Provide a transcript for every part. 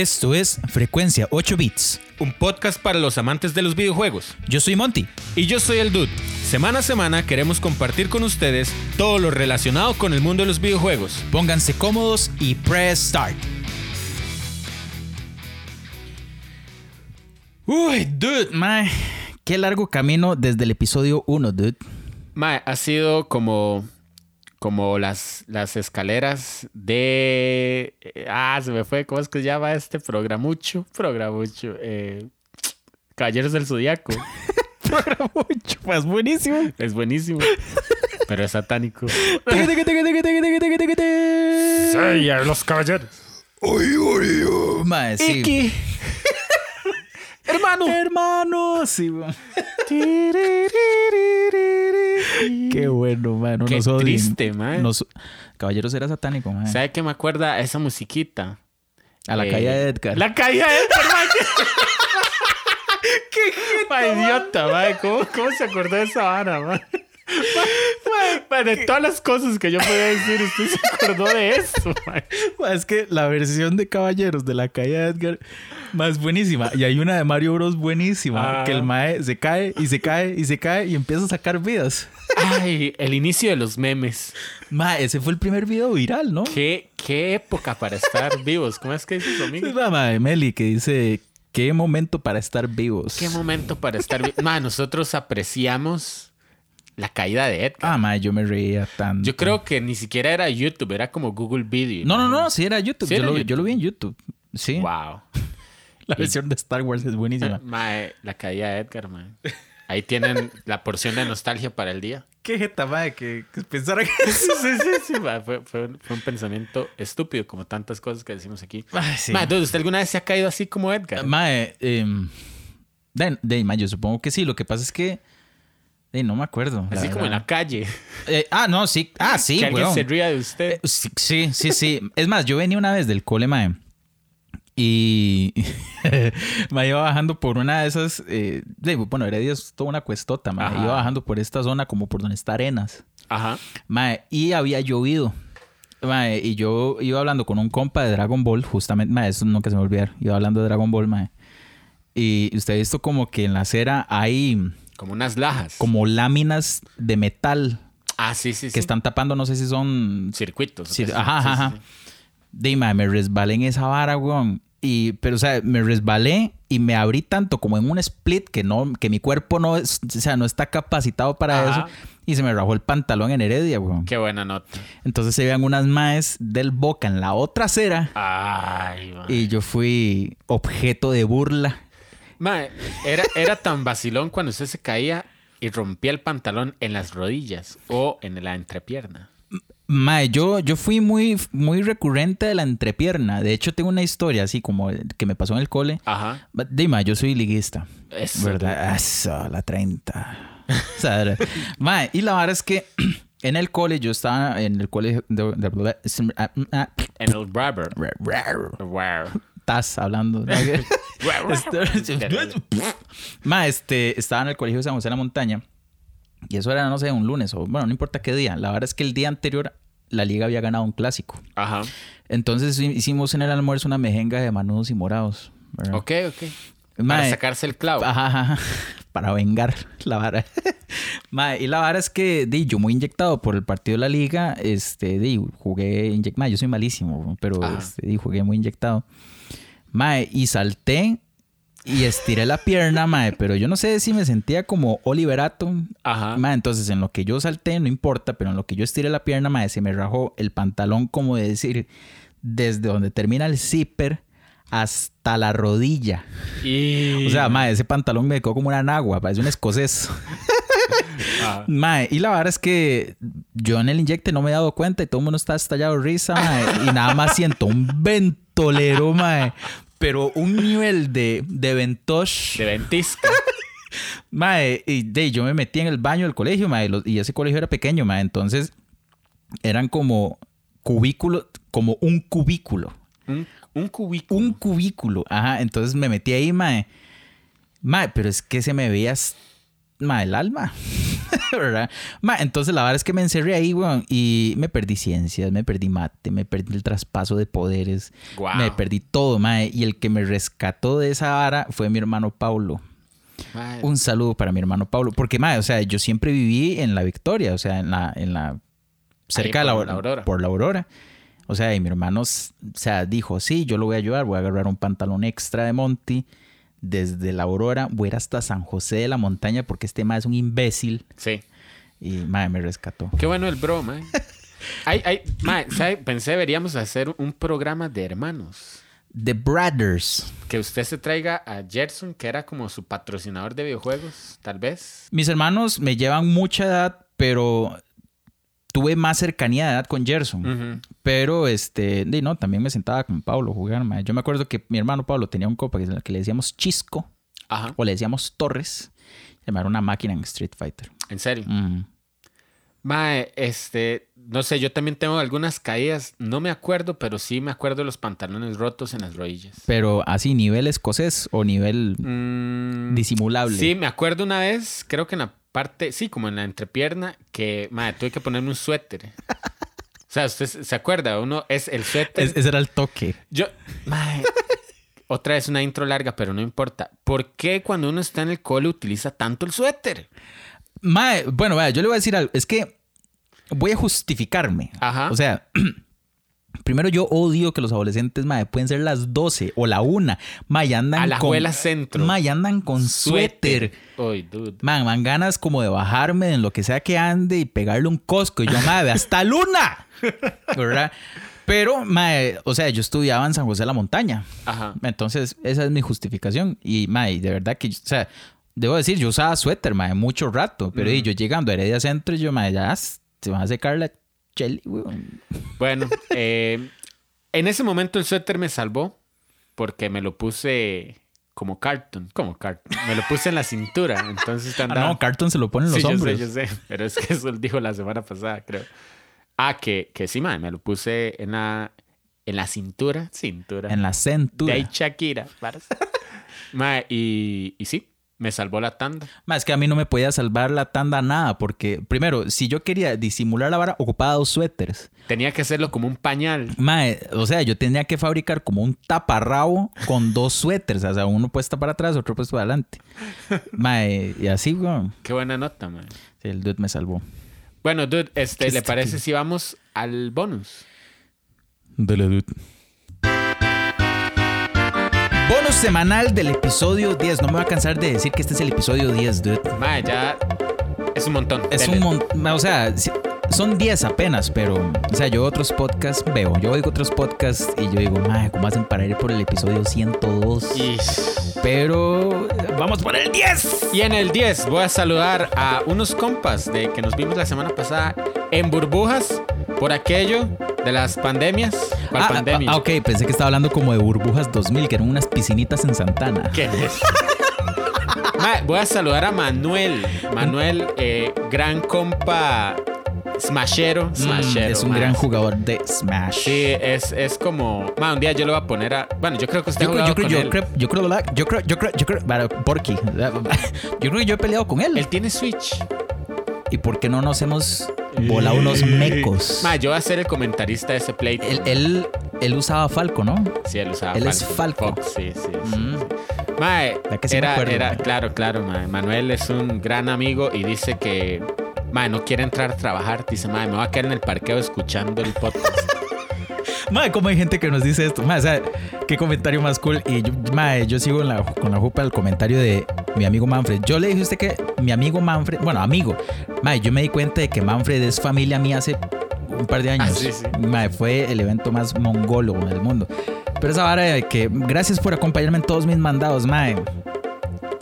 Esto es Frecuencia 8 Bits. Un podcast para los amantes de los videojuegos. Yo soy Monty. Y yo soy el Dude. Semana a semana queremos compartir con ustedes todo lo relacionado con el mundo de los videojuegos. Pónganse cómodos y press start. Uy, dude, mae. Qué largo camino desde el episodio 1, dude. Mae, ha sido como como las, las escaleras de... eh, ah, se me fue, ¿cómo es que se llama este programucho? Programucho. Eh, Caballeros del Zodíaco. Pues buenísimo. Es buenísimo. Pero es satánico. Sella los caballeros. Mae, sí. Iki. Hermano. Hermano, sí. Qué bueno, mae. No Qué nos triste, mae. Nos- Caballeros era satánico, mae. ¿Sabe qué me acuerda esa musiquita? A la Eh, calle de Edgar. La calle de Edgar, mae. ¡Qué idiota, mae! ¿Cómo, ¿Cómo se acordó de esa vara, mae? Mae, mae, de todas las cosas que yo podía decir, usted se acordó de eso, mae. Mae, Es que la versión de Caballeros de la calle de Edgar más buenísima. Y hay una de Mario Bros buenísima. Ah. Que el mae se cae y se cae y se cae y empieza a sacar vidas. Ay, el inicio de los memes. Mae, ese fue el primer video viral, ¿no? ¿Qué, qué época para estar vivos. ¿Cómo es que dice su amigo? Es la mae Meli que dice: Qué momento para estar vivos. Qué momento para estar vivos. Ma, nosotros apreciamos la caída de Edgar. Ah, mae, yo me reía tanto. Yo creo que ni siquiera era YouTube, era como Google Video. No, no, no, sí era YouTube. Sí yo, era lo, YouTube. yo lo vi en YouTube. Sí. Wow. La versión de Star Wars es buenísima. Mae, la caída de Edgar, mae. Ahí tienen la porción de nostalgia para el día. Qué jeta, mae, que, que pensara que. Sí, sí, sí, sí, Fue, fue un, fue un pensamiento estúpido, como tantas cosas que decimos aquí. Ay, sí. Entonces, ¿usted alguna vez se ha caído así como Edgar? Mae, em, de, de- mae, yo supongo que sí. Lo que pasa es que. De, no me acuerdo. así como en la calle. Eh, ah, no, sí. Ah, sí, que alguien weón. se ría de usted. Eh, Sí, sí, sí, sí. Es más, yo venía una vez del cole, mae. Y me iba bajando por una de esas. eh, de- bueno, Heredia es toda una cuestota, mae. Ajá. Iba bajando por esta zona como por donde está Arenas. Ajá. Mae, y había llovido. Mae, y yo iba hablando con un compa de Dragon Ball, justamente, mae, eso nunca se me olvidar. Iba hablando de Dragon Ball, mae. Y usted ha visto como que en la acera hay Como unas lajas. como láminas de metal Ah, sí, sí, sí. que están tapando, no sé si son circuitos. Sí, ¿o qué? ajá, ajá, mae, me resbalé en esa vara, weón. Y, pero, o sea, me resbalé y me abrí tanto como en un split que no, que mi cuerpo no es, o sea, no está capacitado para Ajá. eso. Y se me rajó el pantalón en Heredia, weón. Qué buena nota. Entonces se veían unas maes del boca en la otra acera. Ay, mae. Y yo fui objeto de burla. Mae, era, era tan vacilón cuando usted se caía y rompía el pantalón en las rodillas o en la entrepierna. Mae, yo, yo fui muy, muy recurrente de la entrepierna. De hecho, tengo una historia así como que me pasó en el cole. Ajá. Dime, yo soy liguista. Eso. ¿Verdad? Eso, la 30. O sea, mae, y la verdad es que en el cole, yo estaba en el colegio de... de- En el rubber. Estás hablando. ¿no? Este- Ma, este, estaba en el colegio de San José de la Montaña. Y eso era, no sé, un lunes o, bueno, no importa qué día. La verdad es que el día anterior la liga había ganado un clásico. Ajá. Entonces hi- hicimos en el almuerzo una mejenga de manudos y morados. ¿verdad? Ok, ok. Para Mae, sacarse el clavo. Ajá, ajá. Para vengar la vara. Mae, y la vara es que di, yo muy inyectado por el partido de la liga, este, di, jugué inyectado. Yo soy malísimo, pero este, di, jugué muy inyectado. Mae, y salté y estiré la pierna, mae, pero yo no sé si me sentía como Oliverato. Ajá. Mae, entonces en lo que yo salté, no importa, pero en lo que yo estiré la pierna, mae, se me rajó el pantalón, como de decir, desde donde termina el zipper hasta la rodilla. Y... O sea, mae, ese pantalón me quedó como una nagua, parece un escocés. Ajá. Mae, y la verdad es que yo en el inyecte no me he dado cuenta y todo el mundo está estallado de risa, mae, y nada más siento un ventolero, mae, pero un nivel de, de ventosh, De ventisca. mae, y de, yo me metí en el baño del colegio, mae, los- y ese colegio era pequeño, mae, entonces eran como cubículos, como un cubículo. Un, un cubículo. un cubículo. Ajá, entonces me metí ahí, mae. Mae, pero es que se me veía... ma, el alma. ¿verdad? Ma, entonces la verdad es que me encerré ahí, weón, y me perdí ciencias, me perdí mate, me perdí el traspaso de poderes, me perdí todo, ma, y el que me rescató de esa vara fue mi hermano Paulo. Un saludo para mi hermano Pablo. Porque, madre, o sea, yo siempre viví en la Victoria, o sea, en la, en la cerca de la, por la Aurora. Por la Aurora. O sea, y mi hermano, o sea, dijo, sí, yo lo voy a ayudar, voy a agarrar un pantalón extra de Monty desde la Aurora, voy a ir hasta San José de la Montaña porque este madre es un imbécil Sí. y, madre, me rescató. Qué bueno el bro, mae. Ay, ay, mae, ¿sabe? Pensé deberíamos hacer un programa de hermanos. The Brothers. Que usted se traiga a Gerson, que era como su patrocinador de videojuegos, tal vez. Mis hermanos me llevan mucha edad, pero tuve más cercanía de edad con Gerson. Pero, este, di, no, también me sentaba con Pablo a jugar, mae. Yo me acuerdo que mi hermano Pablo tenía un copa que, que le decíamos Chisco Ajá. o le decíamos Torres. Llamar una máquina en Street Fighter. En serio. Mm. Mae, este, no sé, yo también tengo algunas caídas. No me acuerdo, pero sí me acuerdo de los pantalones rotos en las rodillas. Pero así, nivel escocés o nivel Mm, disimulable. Sí, me acuerdo una vez, creo que en la parte, sí, como en la entrepierna, que, madre, tuve que ponerme un suéter. O sea, usted se acuerda, uno es el suéter. Es- ese era el toque. Yo, mae, otra vez una intro larga, pero no importa. ¿Por qué cuando uno está en el cole utiliza tanto el suéter? Mae, bueno, vaya, yo le voy a decir algo. Es que voy a justificarme. Ajá. O sea, primero yo odio que los adolescentes, mae, pueden ser las 12 o la 1. Mae, ya andan A la con... centro. Ya andan con suéter. Uy, dude. Man, man, ganas como de bajarme en lo que sea que ande y pegarle un cosco. Y yo, madre, hasta luna. ¿Verdad? Pero, madre, o sea, yo estudiaba en San José de la Montaña. Ajá. Entonces, esa es mi justificación. Y, madre, de verdad que, o sea, debo decir, yo usaba suéter, madre, mucho rato. Pero y yo llegando a Heredia Centro, yo, madre, ya se va a secar la weón. Bueno, eh, en ese momento el suéter me salvó porque me lo puse como carton. Como carton. Me lo puse en la cintura. Entonces Ah, andaba... no, Carton se lo ponen los Sí, hombres. Yo sé, yo sé. Pero es que eso dijo la semana pasada, creo. Ah, que, que sí, man, me lo puse en la, en la cintura. Cintura. En la cintura. De ahí Shakira. varas. Ma, y, y sí, me salvó la tanda. Más es que a mí no me podía salvar la tanda nada, porque primero, si yo quería disimular la vara, ocupaba dos suéteres. Tenía que hacerlo como un pañal. Mae, o sea, yo tenía que fabricar como un taparrabo con dos suéteres. O sea, uno puesto para atrás, otro puesto para adelante. Mae, y así, weón. Qué buena nota, man. Sí, el dude me salvó. Bueno, dude, este, ¿le parece si vamos al bonus? Dale, dude. Bonus semanal del episodio 10. No me voy a cansar de decir que este es el episodio 10, dude. Ma, ya es un montón. Es Dele. un montón. O sea, son 10 apenas, pero. O sea, yo otros podcasts veo. Yo oigo otros podcasts y yo digo, madre, ¿cómo hacen para ir por el episodio 102? Ish. Pero. Vamos por el 10. Y en el 10 voy a saludar a unos compas de que nos vimos la semana pasada en burbujas por aquello de las pandemias. ¿Cuál Ah, pandemia? ah, ok, pensé que estaba hablando como de Burbujas 2000, que eran unas piscinitas en Santana. ¿Qué es? Ma, voy a saludar a Manuel. Manuel, eh, gran compa smashero. Mm, smashero es un gran jugador de Smash. Sí, es, es como. Un día yo lo voy a poner a. Bueno, yo creo que usted Yo ha yo creo, con yo él. creo, yo creo, yo creo, yo creo, yo creo, para- Porky. Yo creo que yo he peleado con él. Él tiene Switch. ¿Y por qué no nos hemos volado unos mecos? Ma, yo voy a ser el comentarista de ese play. Él, él, él usaba Falco, ¿no? Sí, él usaba Él es Falco. Falco. Fox, Sí, sí, sí. Mm. Mae, ¿Verdad que sí me era, acuerdo, era- claro, claro, mae. Manuel es un gran amigo y dice que, mae, no quiere entrar a trabajar. Dice, mae, me voy a quedar en el parqueo escuchando el podcast. Madre, ¿cómo hay gente que nos dice esto? Madre, o sea, qué comentario más cool. Y yo, madre, yo sigo en la, con la jupa el comentario de mi amigo Manfred. Yo le dije a usted que mi amigo Manfred, bueno, amigo, madre, yo me di cuenta de que Manfred es familia mía hace un par de años. Ah, sí, sí. Madre, fue el evento más mongólogo del mundo. Pero esa vara de que gracias por acompañarme en todos mis mandados, madre.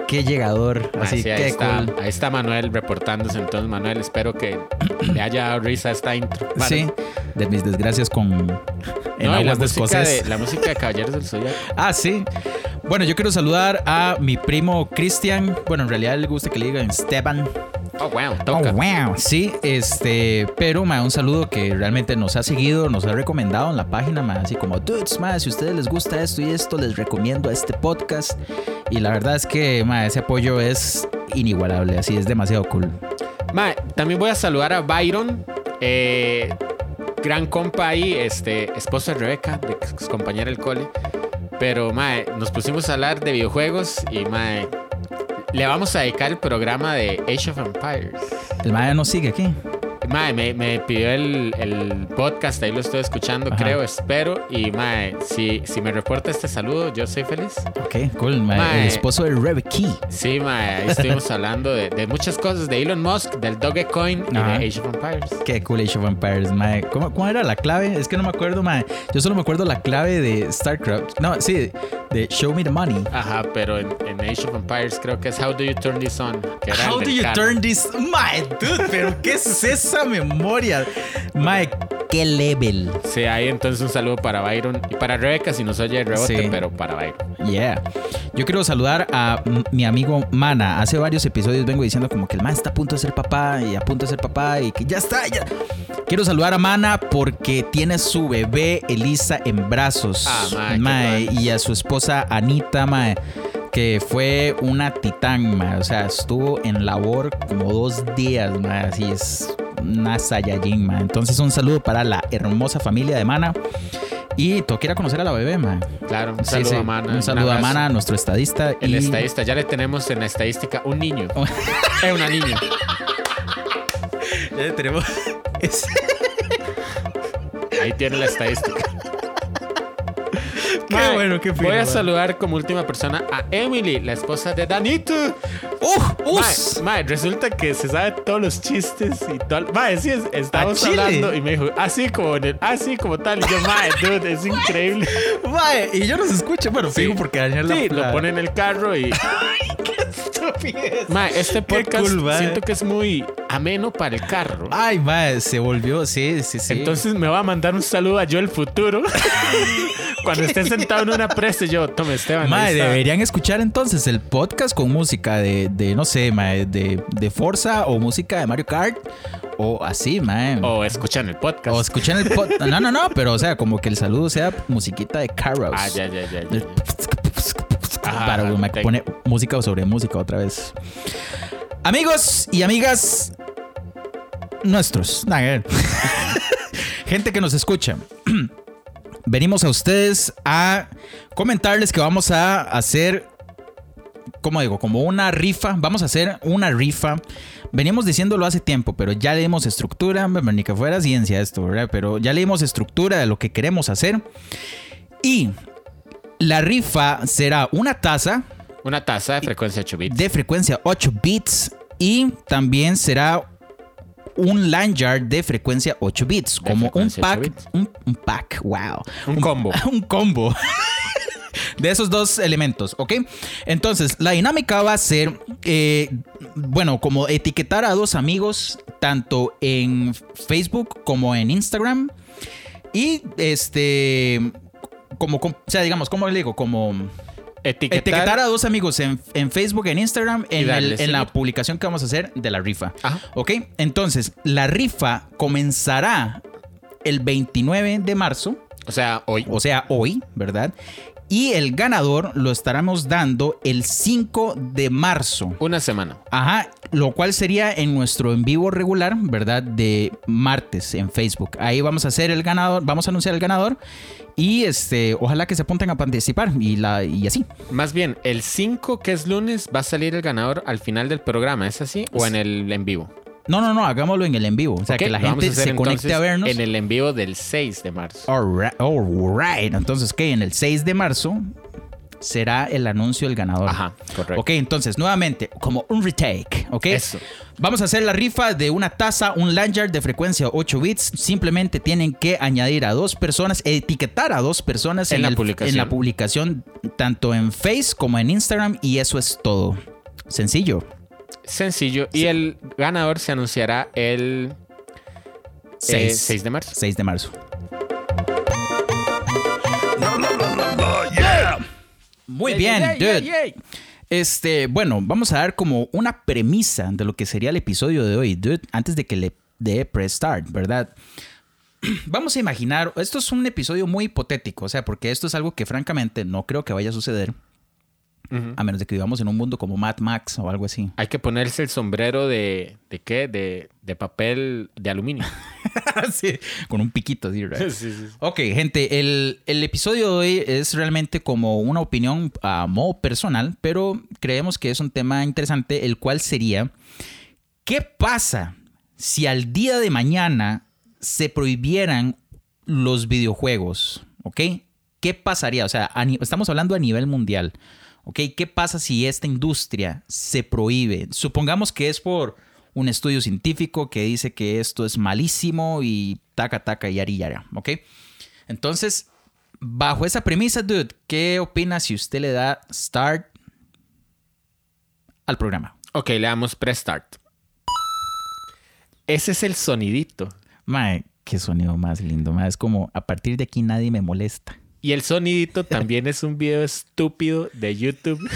Qué llegador. Así, sí, ahí, qué está, cool. ahí está Manuel reportándose. Entonces, Manuel, espero que le haya dado risa esta intro. Vale. Sí, de mis desgracias con en No, la aguas de música de, la música de Caballeros del Zodiaco. Ah, sí. Bueno, yo quiero saludar a mi primo Cristian. Bueno, en realidad le gusta que le digan Esteban. Oh, wow, Oh, wow. Sí, este, pero ma, un saludo que realmente nos ha seguido, nos ha recomendado en la página, ma, así como, dudes, ma, si a ustedes les gusta esto y esto, les recomiendo este podcast. Y la verdad es que ma, ese apoyo es inigualable, así es demasiado cool. Mae, también voy a saludar a Byron, eh, gran compa ahí, este, esposo de Rebeca, de ex compañera del cole. Pero, mae, nos pusimos a hablar de videojuegos y, mae, le vamos a dedicar el programa de Age of Empires. El ma nos sigue aquí. Mae, me, me pidió el, el podcast, ahí lo estoy escuchando, Ajá. creo, espero. Y, mae, si, si me reporta este saludo, yo soy feliz. Ok, cool. ma, Ma, el esposo de Rebecca. Sí, mae, ahí estuvimos hablando de, de muchas cosas, de Elon Musk, del Dogecoin y de Age of Empires. Qué cool Age of Empires, mae. ¿Cómo, cómo era la clave? Es que no me acuerdo, mae. Yo solo me acuerdo la clave de StarCraft. No, sí, de Show Me the Money. Ajá, pero en, en Age of Empires creo que es How Do You Turn This On. Que era el How do you carro. turn this? Mae, dude, pero ¿qué es esa memoria? Mae, qué level. Sí, ahí entonces un saludo para Byron y para Rebeca si nos oye el rebote, Sí. pero para Byron. Yeah. Yo quiero saludar a mi amigo Mana. Hace varios episodios vengo diciendo como que el man está a punto de ser papá y a punto de ser papá y que ya está, ya. Quiero saludar a Mana porque tiene su bebé Elisa en brazos. Ah, mae, Mae, y a su esposa Anita, mae, que fue una titán. O sea, estuvo en labor como dos días, mae. Así es una Saiyajin, mae. Entonces un saludo para la hermosa familia de Mana. Y tengo que ir a conocer a la bebé, mae. Claro, un saludo sí. a Mana. Un saludo a. Mana, nuestro estadista. El y- estadista, ya le tenemos en la estadística un niño. Es una niña. Ya tenemos. es- Ahí tiene la estadística. Qué bueno, qué fino, Voy a saludar como última persona a Emily, la esposa de Danito. ¡Uh! ¡Us! mae, resulta que se sabe todos los chistes y todo. Mae, sí, es- estábamos Chile? hablando y me dijo, así como en el, así como tal. Y yo, mae, dude, es increíble. Mae, y yo los escucho. Bueno, Sí. fijo porque Daniel la- Sí, lo pone en el carro y. estupidez. Mae, este podcast cool, siento que es muy ameno para el carro. Ay, mae, se volvió. Sí, sí, sí. Entonces me va a mandar un saludo a yo el futuro. Cuando esté sentado en una presa, yo, tome Esteban. Está". deberían escuchar entonces el podcast con música de, de no sé, mae, de, de Forza o música de Mario Kart o así, mae. O escuchan el podcast. O escuchan el podcast. No, no, no, pero o sea, como que el saludo sea musiquita de Carros. Ah, ya, ya, ya. ya, ya. Para ajá, me pone música sobre música otra vez. Amigos y amigas nuestros, eh. gente que nos escucha. Venimos a ustedes a comentarles que vamos a hacer, ¿cómo digo? Como una rifa. Vamos a hacer una rifa. Venimos diciéndolo hace tiempo, pero ya le dimos estructura. Ni que fuera ciencia esto, ¿verdad? Pero ya le dimos estructura de lo que queremos hacer. Y la rifa será una taza Una taza de frecuencia 8 bits. de frecuencia 8 bits y también será un lanyard de frecuencia 8 bits, De como un frecuencia 8 pack, bits. un, un pack, wow. Un combo. Un combo. De esos dos elementos, ¿ok? Entonces, la dinámica va a ser, eh, bueno, como etiquetar a dos amigos, tanto en Facebook como en Instagram. Y este, como, como- o sea, digamos, ¿cómo le digo? Como Etiquetar. etiquetar a dos amigos en, en Facebook, en Instagram, en, el- en la publicación que vamos a hacer de la rifa. Ajá. ¿Ok? Entonces, la rifa comenzará el 29 de marzo, O sea, hoy. o sea, hoy, ¿verdad? Y el ganador lo estaremos dando el 5 de marzo. Una semana. Ajá, lo cual sería en nuestro en vivo regular, ¿verdad? De martes en Facebook. Ahí vamos a hacer el ganador, vamos a anunciar el ganador y este, ojalá que se apunten a participar y, la, y así. Más bien, el 5, que es lunes, va a salir el ganador al final del programa. ¿Es así? ¿O en el en vivo? No, no, no, hagámoslo en el en vivo. O sea, que la gente hacer se conecte entonces a vernos. En el en vivo del 6 de marzo. Alright, alright. Entonces, ¿qué? En el 6 de marzo será el anuncio del ganador. Ajá, correcto. Ok, entonces, nuevamente, como un retake, ¿ok? Eso. Vamos a hacer la rifa de una taza, un lanyard de frecuencia 8 bits. Simplemente tienen que añadir a dos personas, etiquetar a dos personas En la el- publicación. en la publicación, tanto en Face como en Instagram, y eso es todo. Sencillo. Sencillo. Y el ganador se anunciará el 6, 6 de marzo. 6 de marzo. Muy bien, dude. Este, bueno, vamos a dar como una premisa de lo que sería el episodio de hoy, dude, antes de que le dé press start, ¿verdad? Vamos a imaginar, esto es un episodio muy hipotético, o sea, porque esto es algo que francamente no creo que vaya a suceder, a menos de que vivamos en un mundo como Mad Max o algo así. Hay que ponerse el sombrero de, ¿de qué? De, de papel de aluminio. Sí, con un piquito así, right? sí, sí. Ok, gente, el, el episodio de hoy es realmente como una opinión a modo personal, pero creemos que es un tema interesante, el cual sería, ¿qué pasa si al día de mañana se prohibieran los videojuegos? ¿Ok? ¿Qué pasaría? O sea, estamos hablando a nivel mundial. ¿Ok? ¿Qué pasa si esta industria se prohíbe? Supongamos que es por un estudio científico que dice que esto es malísimo y taca, taca, yari, yara. ¿Ok? Entonces, bajo esa premisa, dude, ¿qué opina si usted le da start al programa? Ok, le damos prestart. Ese es el sonidito. Mae, qué sonido más lindo. Mae. Es como, a partir de aquí nadie me molesta. Y el sonidito también es un video estúpido de YouTube.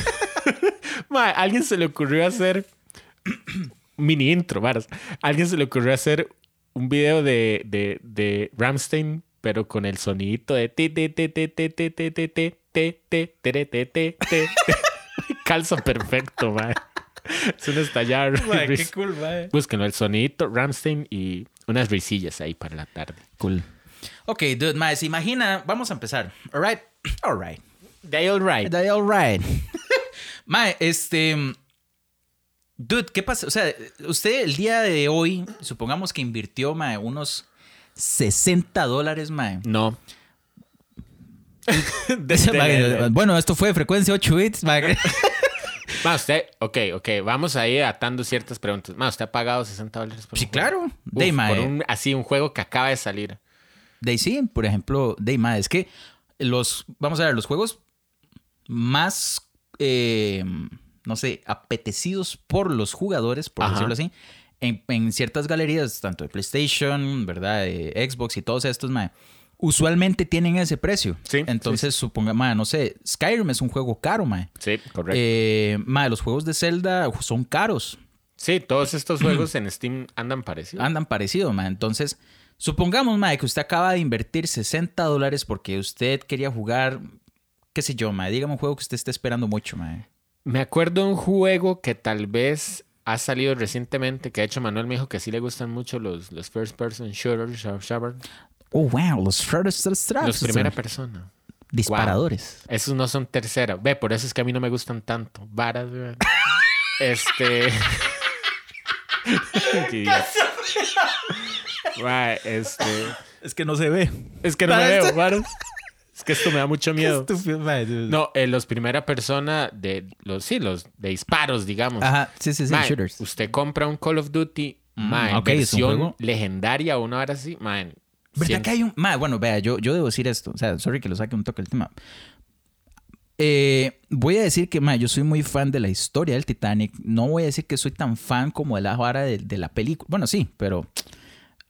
Ma, alguien se le ocurrió hacer mini intro, varas. Alguien se le ocurrió hacer un video de, de, de Ramstein, pero con el sonidito de te te te te te te te te te te te te te te te calza perfecto, ma. Es un estallar. cool, mae. Búsquenlo, el sonidito Ramstein y unas risillas ahí para la tarde. Cool. Ok, dude, mae, se imagina, vamos a empezar. All right, all right. They all right. All right. mae, este... Dude, ¿qué pasa? O sea, usted el día de hoy, supongamos que invirtió, mae, unos 60 dólares, mae. No. Mae, Bueno, esto fue frecuencia 8 bits, mae. Ma, usted, ok, ok, vamos a ir atando ciertas preguntas. Ma, ¿usted ha pagado 60 dólares por Sí, un juego? claro. Uf, De, mae. por un, así, un juego que acaba de salir. De sí, por ejemplo, de mae, es que los, vamos a ver, los juegos más, eh, no sé, apetecidos por los jugadores, por Ajá. decirlo así, en, en ciertas galerías, tanto de PlayStation, ¿verdad? De Xbox y todos estos, mae, usualmente tienen ese precio. Sí, Entonces, suponga, mae, no sé, Skyrim es un juego caro, mae. Sí, correcto. Eh, mae, los juegos de Zelda son caros. sí, todos estos juegos en Steam andan parecidos. andan parecido, ma. Entonces, supongamos, ma, que usted acaba de invertir 60 dólares porque usted quería jugar, qué sé yo, ma. Dígame un juego que usted esté esperando mucho, ma. Me acuerdo de un juego que tal vez ha salido recientemente, que de hecho Manuel me dijo que sí le gustan mucho los, los first person shooters, Oh, wow, los first los primera persona. disparadores. Esos no son tercera. Ve, por eso es que a mí no me gustan tanto. Varas. Este. Qué. Right, este. Es que no se ve. Es que no me veo, varas. Es que esto me da mucho miedo. Estúpido, ma. No, eh, los primera persona de los sí, los de disparos, digamos. Ajá, sí, sí, sí, Mae, shooters. Usted compra un Call of Duty, mae, ok, es un versión juego. legendaria o una hora así, man. ¿Verdad que hay un... Ma, bueno, vea, yo, yo debo decir esto. O sea, sorry que lo saque un toque el tema. Eh, voy a decir que, ma, yo soy muy fan de la historia del Titanic. No voy a decir que soy tan fan como de la vara de, de la película. Bueno, sí, pero...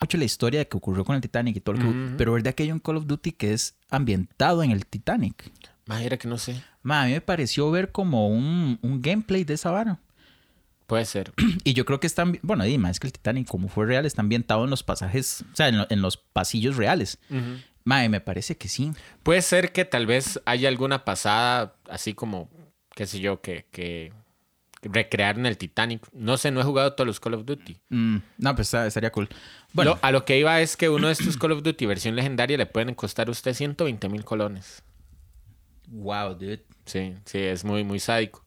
Mucho la historia que ocurrió con el Titanic y todo lo que... Ujú. Pero verdad que hay un Call of Duty que es ambientado en el Titanic. Mae, era que no sé. Ma, a mí me pareció ver como un, un gameplay de esa vara. Puede ser. Y yo creo que están... Bueno, dime, es que el Titanic, como fue real, está ambientado en los pasajes... O sea, en, lo- en los pasillos reales. Mae, me parece que sí. Puede ser que tal vez haya alguna pasada, así como, qué sé yo, que, que recrearon el Titanic. No sé, no he jugado todos los Call of Duty. Mm, no, pues está- estaría cool. Bueno, Lo- a lo que iba es que uno de estos Call of Duty versión legendaria le pueden costar a usted 120 mil colones. wow, dude. Sí, sí, es muy, muy sádico.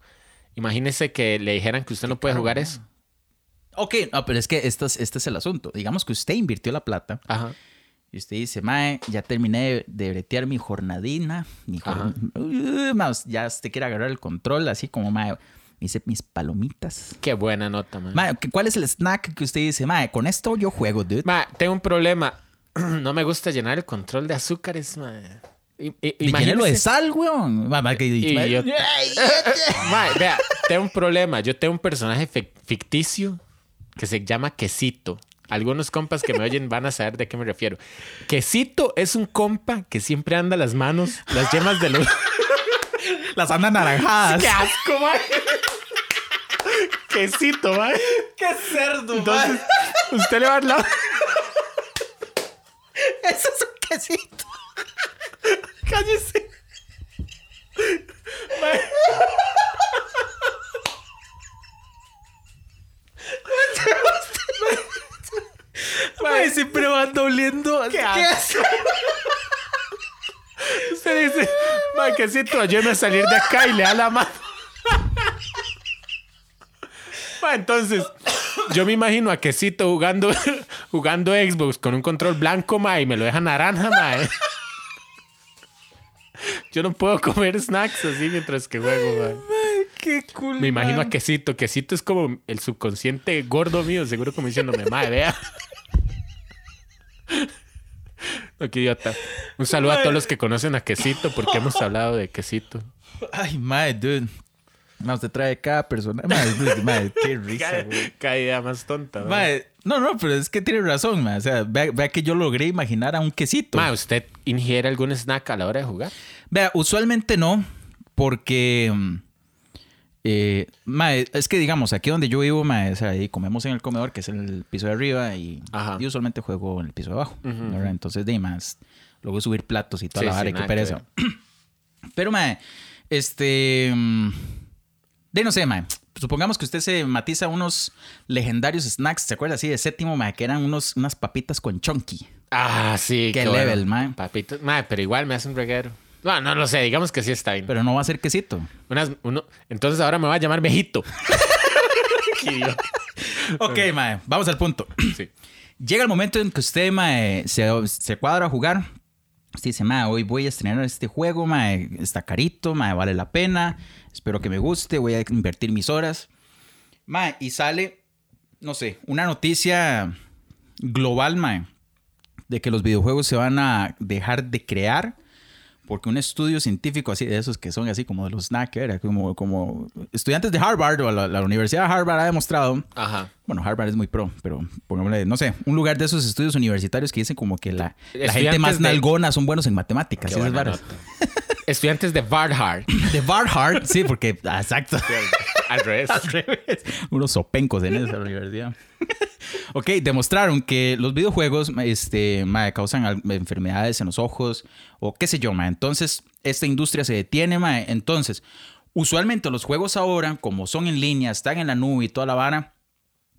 Imagínese que le dijeran que usted no puede jugar eso. Ok, no, pero es que esto es- este es el asunto. Digamos que usted invirtió la plata Ajá. y usted dice, mae, ya terminé de, de bretear mi jornadina, mi ya usted quiere agarrar el control, así como, mae, hice mis palomitas. Qué buena nota, man. Mae, ¿cuál es el snack que usted dice, mae, con esto yo juego, dude? Ma, tengo un problema. No me gusta llenar el control de azúcares, ma. I- i- Y llénelo de sal, weón. Ma, ma, que- Idiota. Ma, vea, tengo un problema. Yo tengo un personaje fic- ficticio que se llama Quesito. Algunos compas que me oyen van a saber de qué me refiero. Quesito es un compa que siempre anda las manos, las yemas de los, Las andan naranjadas. ¡Qué asco, mae! Quesito, mae. ¡Qué cerdo, Entonces, usted le va a dar la... Eso es un quesito. Cállese. Mae, siempre van doliendo. ¿Qué hace? Usted dice, mae, quesito, ayúdame a salir de acá y le da la mano. Entonces, yo me imagino a quesito jugando, jugando Xbox con un control blanco, mae, y me lo deja naranja, mae. Yo no puedo comer snacks así mientras que juego, mae. Qué cool. Me imagino a quesito. Quesito es como el subconsciente gordo mío, seguro como diciéndome, madre, vea. No, qué idiota. Un saludo a todos los que conocen a Quesito, porque hemos hablado de Quesito. Ay, mae, dude. No, usted trae cada persona. Mae, mae, qué risa, güey. Cada idea más tonta. ¿no? Mae, no, no, pero es que tiene razón, mae. O sea, vea, vea que yo logré imaginar a un quesito. Ma, ¿usted ingiere algún snack a la hora de jugar? Vea, usualmente no, porque. mm, eh, mae, es que digamos, aquí donde yo vivo, mae, o sea, ahí comemos en el comedor, que es el piso de arriba, y yo usualmente juego en el piso de abajo. ¿verdad? Entonces, de más, luego subir platos y toda Sí, la sí, vara, y nada qué pereza. Pero, mae, este. De no sé, mae. Supongamos que usted se matiza unos legendarios snacks, ¿se acuerda así de séptimo, mae? Que eran unos, unas papitas con chunky. Ah, sí. Qué level, bueno. ma. Papitos. Ma, pero igual me hace un reguero. Bueno, no lo sé, digamos que sí está bien. Pero no va a ser quesito. Unas- uno, entonces ahora me va a llamar Mejito. Ok, mae, vamos al punto. Sí. Llega el momento en que usted, mae, se, se cuadra a jugar. Usted dice, mae, hoy voy a estrenar este juego, mae, está carito, mae, vale la pena. Espero que me guste, voy a invertir mis horas. Mae, y sale, no sé, una noticia global, mae, de que los videojuegos se van a dejar de crear porque un estudio científico así de esos que son así como de los snack, era como, como estudiantes de Harvard o la, la Universidad de Harvard ha demostrado Ajá. bueno, Harvard es muy pro, pero pongámosle, no sé, un lugar de esos estudios universitarios que dicen como que la, la gente más nalgona son buenos en matemáticas. Qué esas varas. Estudiantes de Varhard. De Barhard, sí, porque, exacto. Al revés. Al revés. Unos sopencos en esa universidad. ok, demostraron que los videojuegos este, mae, causan enfermedades en los ojos o qué sé yo, mae. Entonces, esta industria se detiene, mae. Entonces, usualmente los juegos ahora, como son en línea, están en la nube y toda la vara,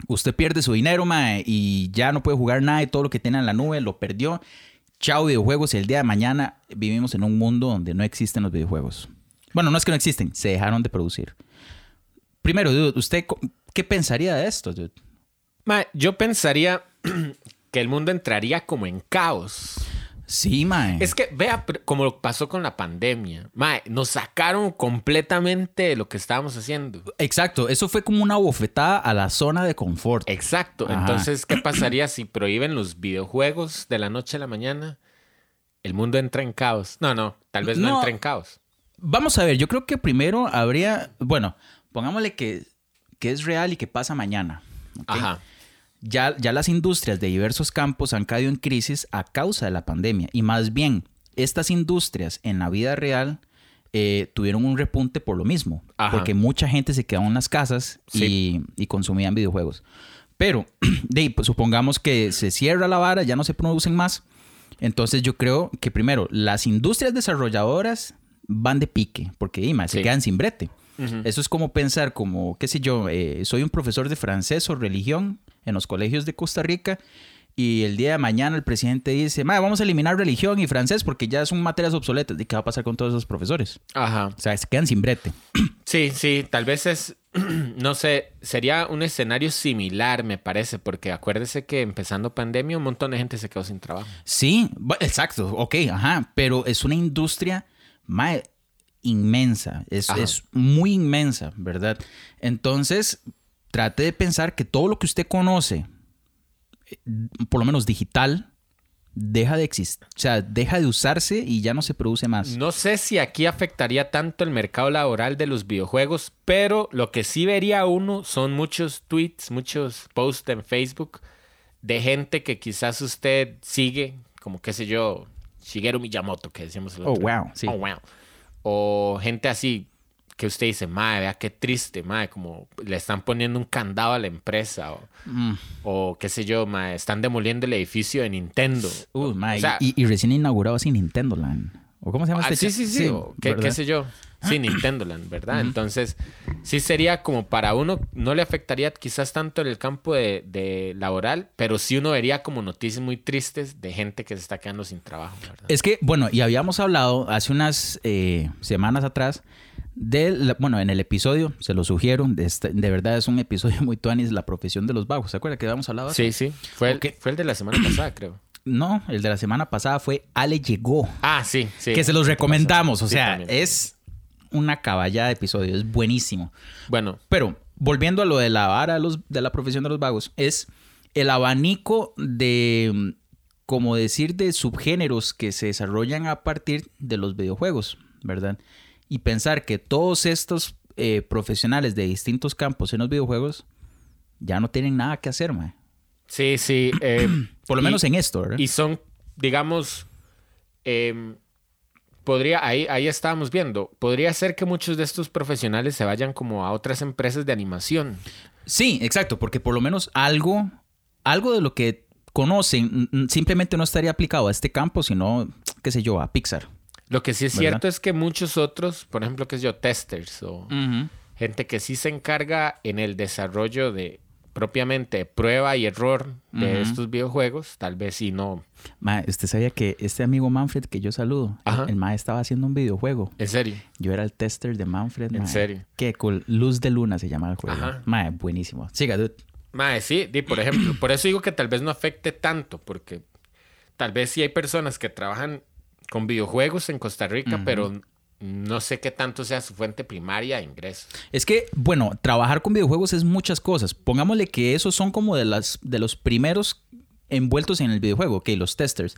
usted pierde su dinero, mae, y ya no puede jugar nada y todo lo que tiene en la nube lo perdió. Chao videojuegos y el día de mañana vivimos en un mundo donde no existen los videojuegos. Bueno, no es que no existen, se dejaron de producir. Primero, dude, ¿usted qué pensaría de esto, dude? Yo pensaría que el mundo entraría como en caos. Sí, mae. Es que vea como pasó con la pandemia. Ma, nos sacaron completamente de lo que estábamos haciendo. Exacto, eso fue como una bofetada a la zona de confort. Exacto. Ajá. Entonces, ¿qué pasaría si prohíben los videojuegos de la noche a la mañana? El mundo entra en caos. No, no, tal vez no, No. entra en caos. Vamos a ver, yo creo que primero habría, bueno, pongámosle que, que es real y que pasa mañana. Ajá. Ya, ya las industrias de diversos campos han caído en crisis a causa de la pandemia. Y más bien, estas industrias en la vida real eh, tuvieron un repunte por lo mismo. Ajá. Porque mucha gente se quedó en las casas y, y consumían videojuegos. Pero, de, pues, supongamos que se cierra la vara, ya no se producen más. Entonces yo creo que primero, las industrias desarrolladoras van de pique, porque dime, se quedan sin brete. Eso es como pensar, como, qué sé yo, eh, soy un profesor de francés o religión en los colegios de Costa Rica y el día de mañana el presidente dice, "Ma, vamos a eliminar religión y francés porque ya son materias obsoletas. ¿Y qué va a pasar con todos esos profesores? Ajá. O sea, se quedan sin brete. Sí, sí, tal vez es, no sé, sería un escenario similar, me parece, porque acuérdese que empezando pandemia un montón de gente se quedó sin trabajo. Sí, exacto, ok, ajá, pero es una industria mae, inmensa, es, es muy inmensa, ¿verdad? Entonces, trate de pensar que todo lo que usted conoce, eh, por lo menos digital, deja de existir, o sea, deja de usarse y ya no se produce más. No sé si aquí afectaría tanto el mercado laboral de los videojuegos, pero lo que sí vería uno son muchos tweets, muchos posts en Facebook de gente que quizás usted sigue, como qué sé yo, Shigeru Miyamoto, que decíamos el Oh, otro día. wow, sí. Oh, wow. o gente así que usted dice, madre, vea qué triste, madre, como le están poniendo un candado a la empresa o, Mm. o qué sé yo, madre, están demoliendo el edificio de Nintendo. Uh, O sea, y, y recién inaugurado así Nintendo Land. ¿O cómo se llama Ah, este? sí, sí, sí. o qué, sé yo. Sí, Nintendo Land, ¿verdad? Entonces, sí sería como para uno, no le afectaría quizás tanto en el campo de, de laboral, pero sí uno vería como noticias muy tristes de gente que se está quedando sin trabajo, ¿verdad? Es que, bueno, y habíamos hablado hace unas eh, semanas atrás bueno, en el episodio, se lo sugiero, de, este- de verdad es un episodio muy tuanis, la profesión de los vagos. ¿Se acuerda que habíamos hablado? Sí, sí. Fue, el, Ok. fue el de la semana pasada, creo. No, el de la semana pasada fue Ale Llegó, Ah, sí, sí. que se los recomendamos. O sea, es una caballada de episodio, es buenísimo. Bueno, Pero volviendo a lo de la vara de, los, de la profesión de los vagos, es el abanico de, como decir, de subgéneros que se desarrollan a partir de los videojuegos, ¿verdad? Y pensar que todos estos eh, profesionales de distintos campos en los videojuegos ya no tienen nada que hacer, mae. sí, sí. eh, Por lo y- menos en esto, ¿verdad? Y son, digamos, em, podría, ahí, ahí estábamos viendo, podría ser que muchos de estos profesionales se vayan como a otras empresas de animación. Sí, exacto, porque por lo menos algo, algo de lo que conocen simplemente no estaría aplicado a este campo, sino, qué sé yo, a Pixar. Lo que sí es ¿Verdad? cierto es que muchos otros, por ejemplo, que sé yo, testers o gente que sí se encarga en el desarrollo de propiamente prueba y error de estos videojuegos, tal vez sí no. Ma, usted sabía que este amigo Manfred que yo saludo, Ajá. el ma estaba haciendo un videojuego. En serio. Yo era el tester de Manfred. ¿En ma. serio? Qué cool. Luz de Luna se llama el juego. Ajá. Ma, buenísimo. Siga, dude. Mae, sí, di, por ejemplo, por eso digo que tal vez no afecte tanto, porque tal vez sí hay personas que trabajan con videojuegos en Costa Rica, pero no sé qué tanto sea su fuente primaria de ingresos. Es que, bueno, trabajar con videojuegos es muchas cosas. Pongámosle que esos son como de, las, de los primeros envueltos en el videojuego, ok, los testers.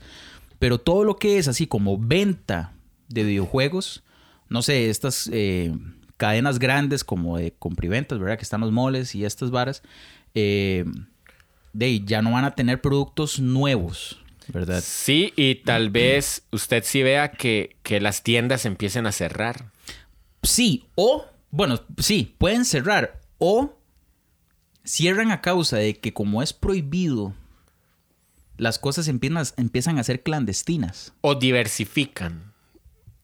Pero todo lo que es así como venta de videojuegos, no sé, estas eh, cadenas grandes como de compriventas, ¿verdad? Que están los moles y estas varas, eh, de ahí ya no van a tener productos nuevos, ¿verdad? Sí, y tal vez usted sí vea que, que las tiendas empiecen a cerrar. Sí, o, bueno, sí, pueden cerrar, o cierran a causa de que como es prohibido, las cosas empiezan, empiezan a ser clandestinas. o diversifican.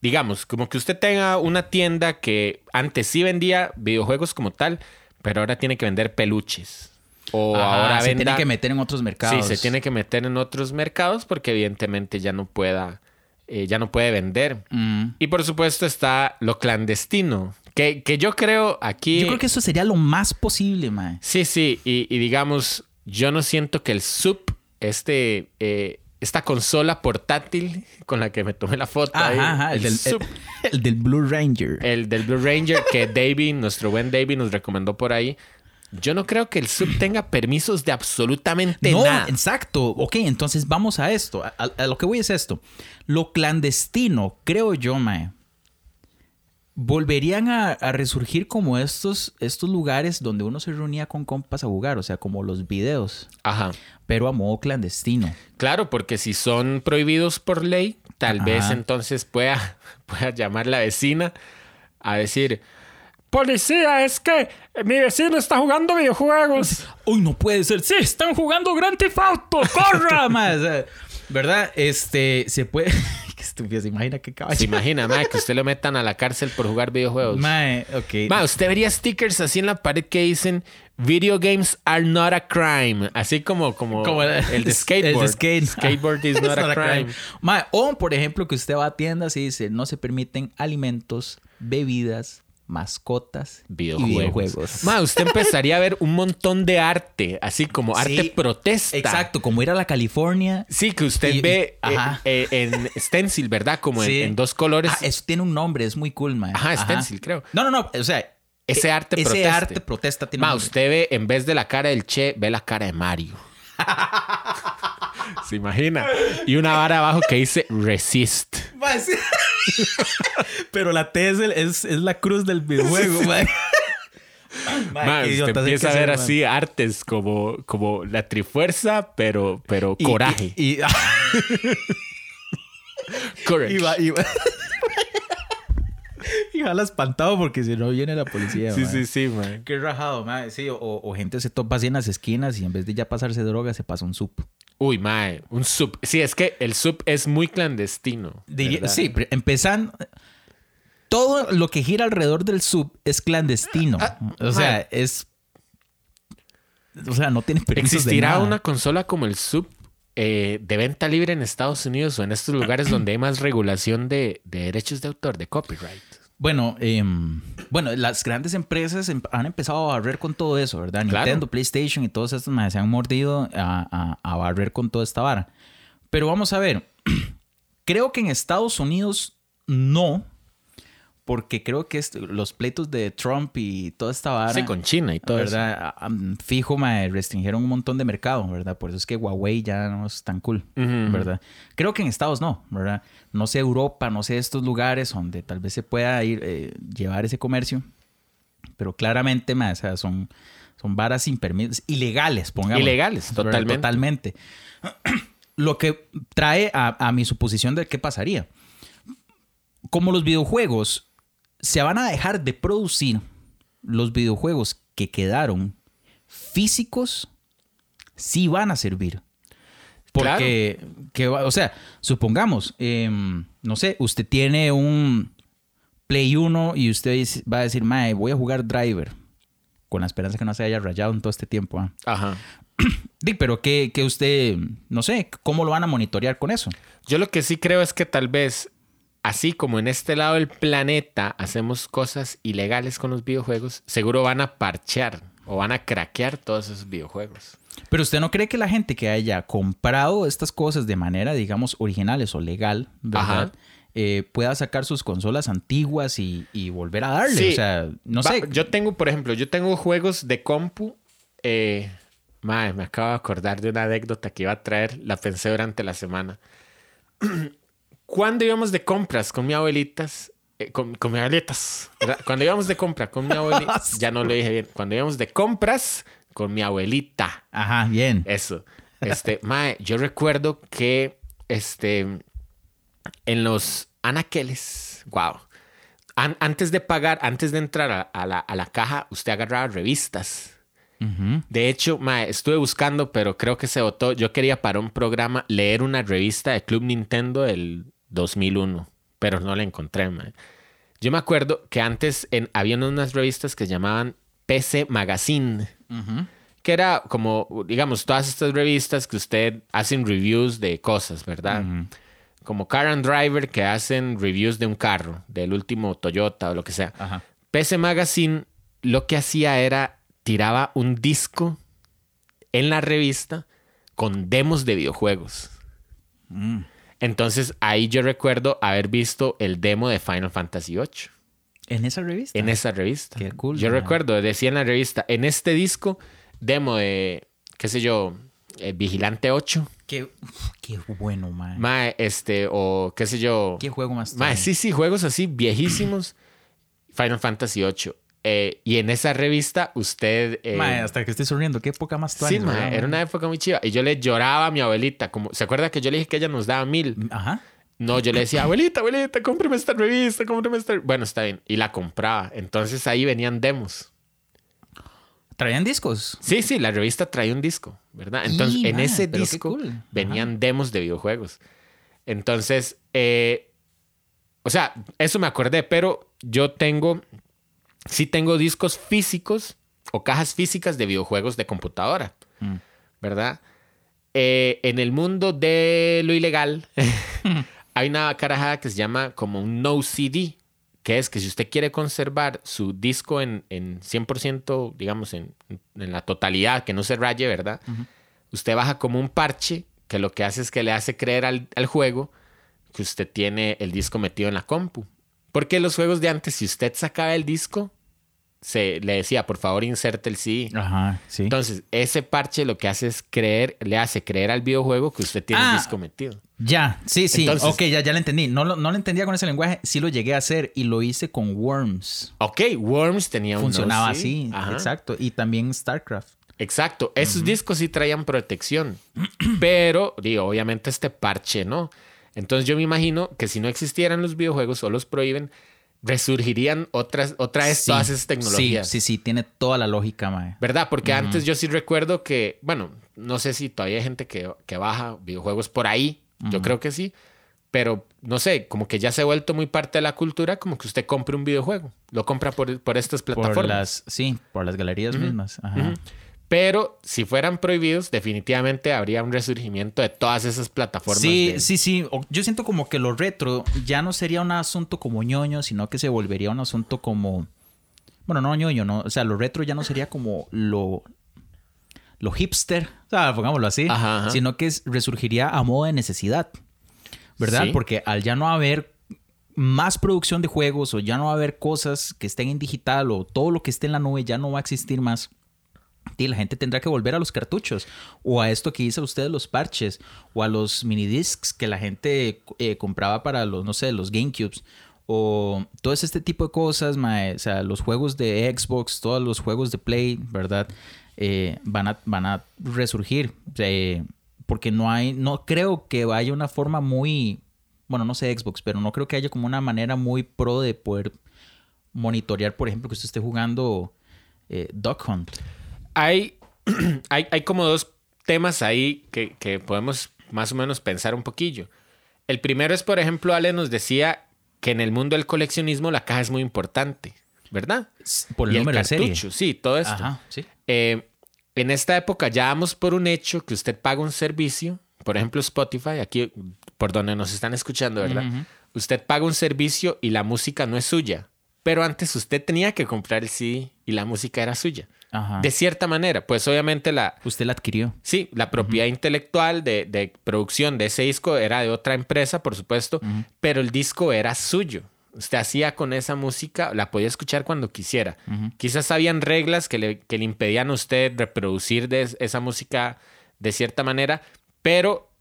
Digamos, como que usted tenga una tienda que antes sí vendía videojuegos como tal, pero ahora tiene que vender peluches. O Ajá, ahora se venda... tienen que meter en otros mercados. Sí, se tiene que meter en otros mercados porque evidentemente ya no pueda, eh, ya no puede vender. Mm. Y por supuesto está lo clandestino, que, que yo creo aquí... Yo creo que eso sería lo más posible, mae. Sí, sí, y, y digamos, yo no siento que el sub, este, eh, esta consola portátil con la que me tomé la foto, ahí, Ajá, el, el del, Sup, el- el del Blue Ranger. el del Blue Ranger que David, nuestro buen David, nos recomendó por ahí. Yo no creo que el sub tenga permisos de absolutamente no, nada. exacto. Ok, entonces vamos a esto. A, lo que voy es esto. Lo clandestino, creo yo, mae, volverían a, a resurgir como estos, estos lugares donde uno se reunía con compas a jugar, o sea, como los videos, Ajá. pero a modo clandestino. Claro, porque si son prohibidos por ley, tal Ajá. vez entonces pueda, pueda llamar la vecina a decir, Policía, es que mi vecino está jugando videojuegos. Uy, no puede ser. Sí, están jugando Grand Theft Auto. ¡Corra, sea, ¿Verdad? Este, se puede... Qué estúpido, se imagina qué caballo. se imagina, mae, que usted lo metan a la cárcel por jugar videojuegos. Mae, ok. Ma, usted vería stickers así en la pared que dicen Video games are not a crime. Así como, como, Como el de skateboard. el de skate. Skateboard is not a crime. Mae, o, por ejemplo, que usted va a tiendas y dice, no se permiten alimentos, bebidas, mascotas Videojuegos. Ma, usted empezaría a ver un montón de arte, así como arte Sí, protesta. Exacto, como ir a la California. Sí, que usted Y- y- ve eh, eh, en stencil, ¿verdad? Como en- Sí. en, dos colores. Ah, eso tiene un nombre, es muy cool, mae. Ajá, stencil, creo. No, no, no, o sea... Ese eh, arte ese protesta. arte protesta tiene Ma, un usted ve, en vez de la cara del Che, ve la cara de Mario. ¿Se imagina? Y una vara abajo que dice resist. Pero la T es, el- es- es la cruz del videojuego, mae. Mae, Ma, qué usted idiotas hay empieza a ver así artes como, como la trifuerza, pero, pero Y- coraje. Y, y- Courage. y va- y jala espantado porque si no viene la policía. Sí, sí, sí, mae. Qué rajado, mae. Sí, o, o gente se topa así en las esquinas y en vez de ya pasarse droga se pasa un sup. Uy, mae, un sub. Sí, es que el sub es muy clandestino. Sí, empezando. Todo lo que gira alrededor del sub es clandestino. Ah, o sea, mae. es. O sea, no tiene permisos de ¿Existirá nada. una consola como el sub eh, de venta libre en Estados Unidos o en estos lugares donde hay más regulación de, de derechos de autor, de copyright? Bueno, em, bueno, las grandes empresas em- han empezado a barrer con todo eso, ¿verdad? Claro. Nintendo, PlayStation y todos estos mae, se han mordido a, a- a barrer con toda esta vara. Pero vamos a ver, creo que en Estados Unidos no, porque creo que est- los pleitos de Trump y toda esta vara... Sí, con China y todo eso. ¿verdad? A- a- Fijo, mae, restringieron un montón de mercado, ¿verdad? Por eso es que Huawei ya no es tan cool. ¿verdad? Creo que en Estados no, ¿verdad? No sé Europa, no sé estos lugares donde tal vez se pueda ir, eh, llevar ese comercio, pero claramente, mae, o sea, son, son varas sin permiso, ilegales, pongamos. Ilegales, totalmente. Totalmente. Lo que trae a, a mi suposición de qué pasaría. Como los videojuegos se van a dejar de producir, los videojuegos que quedaron físicos sí van a servir. Porque, que o sea, supongamos, em, no sé, usted tiene un Play 1 y usted va a decir, mae, voy a jugar Driver. Con la esperanza que no se haya rayado en todo este tiempo. ¿ah? Ajá. Di, pero que, que usted, no sé, ¿cómo lo van a monitorear con eso? Yo lo que sí creo es que tal vez, así como en este lado del planeta hacemos cosas ilegales con los videojuegos, seguro van a parchear o van a craquear todos esos videojuegos. Pero usted no cree que la gente que haya comprado estas cosas de manera, digamos, originales o legal, ¿verdad? Eh, pueda sacar sus consolas antiguas y, y volver a darle. Sí. O sea, no Va, sé. Yo tengo, por ejemplo, yo tengo juegos de compu. Eh, madre, me acabo de acordar de una anécdota que iba a traer. La pensé durante la semana. Cuando íbamos de compras con mi abuelitas, eh, con, con mis abuelitas, ¿verdad? Cuando íbamos de compra con mi abuelita, ya no lo dije bien. Cuando íbamos de compras con mi abuelita, Ajá, bien. eso. Este, mae, yo recuerdo que este en los anaqueles, wow. An- antes de pagar, antes de entrar a, a la, a la caja, usted agarraba revistas. De hecho, mae, estuve buscando, pero creo que se votó. Yo quería para un programa leer una revista de Club Nintendo del 2001, pero no la encontré, mae. Yo me acuerdo que antes en, había unas revistas que se llamaban PC Magazine Ujú. que era como, digamos, todas estas revistas que usted hacen reviews de cosas, ¿verdad? Ujú. Como Car and Driver que hacen reviews de un carro, del último Toyota o lo que sea. Ajá. PC Magazine lo que hacía era tiraba un disco en la revista con demos de videojuegos. Mm. Entonces ahí yo recuerdo haber visto el demo de Final Fantasy VIII ¿En esa revista? en esa revista. Qué cool, Yo man. recuerdo, decía en la revista, en este disco, demo de, qué sé yo, eh, Vigilante 8, Qué, qué bueno, man. mae, este, o qué sé yo, Qué juego más mae, trae. sí, sí, juegos así viejísimos, Final Fantasy 8. Eh, y en esa revista usted... eh, Mae, hasta que estoy sonriendo. Qué época más sí, tuanis, mae, ¿verdad, era mae? una época muy chiva. Y yo le lloraba a mi abuelita, como, ¿se acuerda que yo le dije que ella nos daba mil? Ajá. No, yo le decía, abuelita, abuelita, cómprame esta revista, cómprame esta... Bueno, está bien. Y la compraba. Entonces ahí venían demos. ¿Traían discos? Sí, sí, la revista traía un disco, ¿verdad? Entonces, Y, en mae, ese disco cool. Ajá. venían demos de videojuegos. Entonces, eh, o sea, eso me acordé, pero yo tengo, sí tengo discos físicos o cajas físicas de videojuegos de computadora, Mm. ¿verdad? Eh, en el mundo de lo ilegal, hay una carajada que se llama como un no CD, que es que si usted quiere conservar su disco en, en 100%, digamos, en, en la totalidad, que no se raye, ¿verdad? Usted baja como un parche que lo que hace es que le hace creer al, al juego que usted tiene el disco metido en la compu. Porque los juegos de antes, si usted sacaba el disco, se le decía, por favor, inserte el CD. Ajá, sí. Entonces, ese parche lo que hace es creer, le hace creer al videojuego que usted tiene Ah. el disco metido. Ya, sí, sí. Entonces- ok, ya, ya lo entendí. No lo, no lo entendía con ese lenguaje. Sí lo llegué a hacer y lo hice con Worms. Ok, Worms tenía un Funcionaba sí. así, Ajá. exacto. Y también StarCraft. Exacto. Esos discos sí traían protección. Pero, digo, obviamente este parche no. Entonces yo me imagino que si no existieran los videojuegos o los prohíben, resurgirían otras, otra vez Sí, todas esas tecnologías. Sí, sí, sí, tiene toda la lógica, mae. ¿Verdad? Porque antes yo sí recuerdo que, bueno, no sé si todavía hay gente que, que baja videojuegos por ahí, yo creo que sí, pero no sé, como que ya se ha vuelto muy parte de la cultura, como que usted compre un videojuego, lo compra por, por estas plataformas. Por las, sí, por las galerías mismas. Ajá. Pero si fueran prohibidos, definitivamente habría un resurgimiento de todas esas plataformas. Sí, de- sí, sí. Yo siento como que lo retro ya no sería un asunto como ñoño, sino que se volvería un asunto como. Bueno, no ñoño, no. O sea, lo retro ya no sería como lo. Lo hipster, o sea, pongámoslo así, Ajá, ajá. sino que es- resurgiría a modo de necesidad, ¿verdad? Sí. Porque al ya no haber más producción de juegos o ya no va a haber cosas que estén en digital o todo lo que esté en la nube ya no va a existir más. Y la gente tendrá que volver a los cartuchos o a esto que dice usted los parches o a los minidiscs que la gente eh, compraba para los, no sé, los GameCubes o todo este tipo de cosas, mae, o sea, los juegos de Xbox, todos los juegos de Play, ¿verdad? Eh, van, a, van a resurgir eh, porque no hay, no creo que haya una forma muy, bueno, no sé Xbox, pero no creo que haya como una manera muy pro de poder monitorear, por ejemplo, que usted esté jugando Duck Hunt. Hay, hay, hay como dos temas ahí que, que podemos más o menos pensar un poquillo. El primero es, por ejemplo, Ale nos decía que en el mundo del coleccionismo la caja es muy importante, ¿verdad? Por el y número el de serie. cartucho, sí, todo esto. Ajá, sí. Eh, en esta época ya damos por un hecho que usted paga un servicio, por ejemplo Spotify, aquí por donde nos están escuchando, ¿verdad? Usted paga un servicio y la música no es suya, pero antes usted tenía que comprar el CD y la música era suya. Ajá. De cierta manera, pues obviamente la, Usted la adquirió. sí, la propiedad intelectual de, de producción de ese disco era de otra empresa, por supuesto, pero el disco era suyo. Usted hacía con esa música, la podía escuchar cuando quisiera. Quizás habían reglas que le, que le impedían a usted reproducir de es- esa música de cierta manera, pero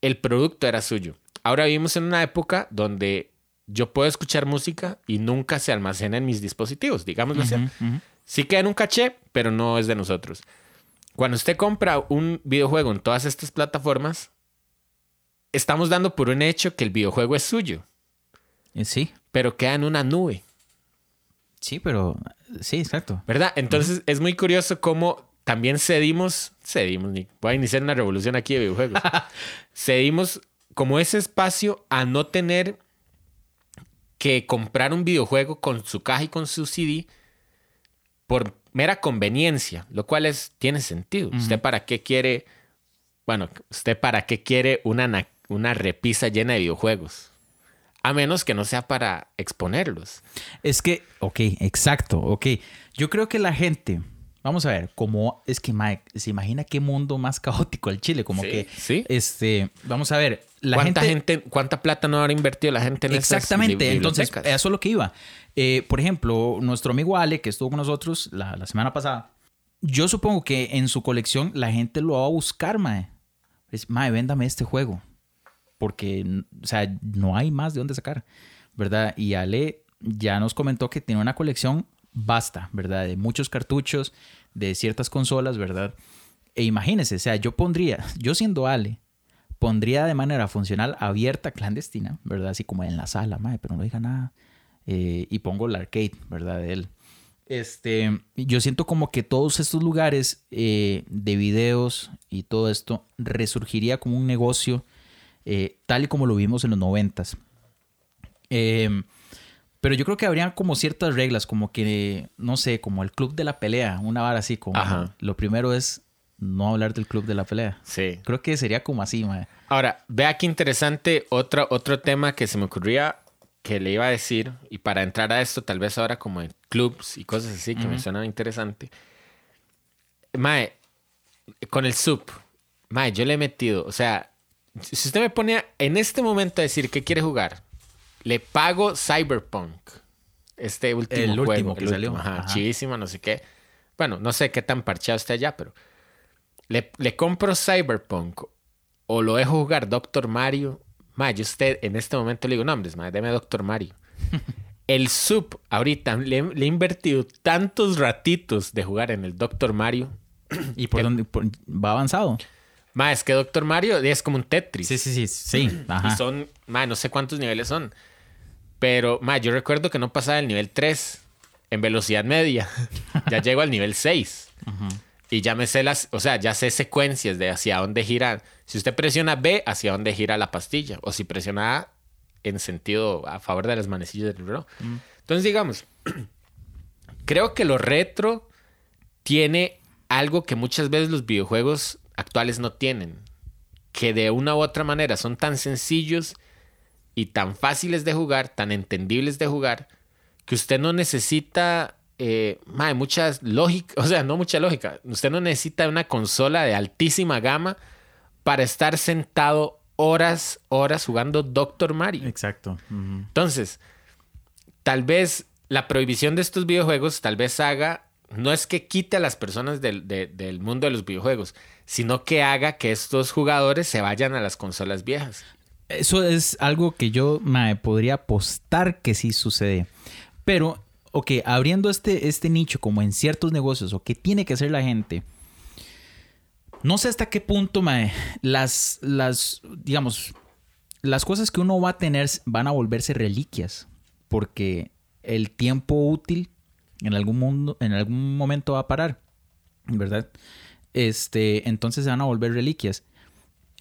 el producto era suyo. Ahora vivimos en una época donde yo puedo escuchar música y nunca se almacena en mis dispositivos, digámoslo así. Sí queda en un caché, pero no es de nosotros. Cuando usted compra un videojuego en todas estas plataformas, estamos dando por un hecho que el videojuego es suyo, Eh, Sí, pero queda en una nube, sí, pero sí, exacto. ¿verdad? Entonces es muy curioso cómo también cedimos, cedimos, voy a iniciar una revolución aquí de videojuegos, cedimos como ese espacio a no tener que comprar un videojuego con su caja y con su CD por mera conveniencia, lo cual es, tiene sentido. ¿Usted para qué quiere, bueno, usted para qué quiere una, na- una repisa llena de videojuegos? A menos que no sea para exponerlos. Es que, ok, exacto, ok. Yo creo que la gente, vamos a ver, como es que Mike, se imagina qué mundo más caótico el Chile, como Sí, que, sí. este, vamos a ver, la ¿Cuánta gente, gente, cuánta plata no habrá invertido la gente en Exactamente, entonces eso es lo que iba. Eh, por ejemplo, nuestro amigo Ale, que estuvo con nosotros la, la semana pasada, yo supongo que en su colección la gente lo va a buscar, mae. Es, mae, véndame este juego. Porque, o sea, no hay más de dónde sacar, ¿verdad? Y Ale ya nos comentó que tiene una colección basta, ¿verdad? De muchos cartuchos, de ciertas consolas, ¿verdad? E imagínese, o sea, yo pondría, yo siendo Ale, pondría de manera funcional abierta, clandestina, ¿verdad? Así como en la sala, madre, pero no diga nada. Eh, y pongo el arcade, ¿verdad? De él. Este, yo siento como que todos estos lugares eh, de videos y todo esto resurgiría como un negocio eh, tal y como lo vimos en los noventas. Eh, pero yo creo que habrían como ciertas reglas, como que, no sé, como el club de la pelea, una vara así, como Ajá. lo primero es no hablar del club de la pelea. Sí. Creo que sería como así, mae. Ahora, vea qué interesante otro, otro tema que se me ocurría que le iba a decir, y para entrar a esto, tal vez ahora como en clubs y cosas así, que me suena interesante. Mae, con el sub, mae, yo le he metido, o sea, si usted me pone en este momento a decir que quiere jugar, le pago Cyberpunk, este último El juego. último que el salió. último, ajá, Ajá. chidísimo, no sé qué. Bueno, no sé qué tan parchado esté allá, pero le, le compro Cyberpunk o lo dejo jugar Doctor Mario. Ma, yo usted en este momento le digo, no, hombre, ma, deme Doctor Mario. el sub, ahorita le, le he invertido tantos ratitos de jugar en el Doctor Mario. ¿Y por dónde por- va avanzado? Ma, es que Doctor Mario es como un Tetris. Sí, sí, sí, sí. Y son, ma, no sé cuántos niveles son. Pero, ma, yo recuerdo que no pasaba el nivel 3 en velocidad media. ya llego al nivel 6. Y ya me sé las, o sea, ya sé secuencias de hacia dónde gira. Si usted presiona B, hacia dónde gira la pastilla. O si presiona A, en sentido a favor de las manecillas del reloj. Entonces, digamos, creo que lo retro tiene algo que muchas veces los videojuegos actuales no tienen. Que de una u otra manera son tan sencillos y tan fáciles de jugar, tan entendibles de jugar, que usted no necesita eh, mae, mucha lógica, o sea, no mucha lógica. Usted no necesita una consola de altísima gama para estar sentado horas, horas jugando Doctor Mario. Exacto. Entonces, tal vez la prohibición de estos videojuegos tal vez haga, no es que quite a las personas del, de- del mundo de los videojuegos, sino que haga que estos jugadores se vayan a las consolas viejas. Eso es algo que yo mae, podría apostar que sí sucede. Pero, ok, abriendo este, este nicho como en ciertos negocios o que tiene que hacer la gente, no sé hasta qué punto mae, las, las, digamos, las cosas que uno va a tener van a volverse reliquias. Porque el tiempo útil en algún, mundo, en algún momento va a parar. ¿Verdad? Este, entonces se van a volver reliquias.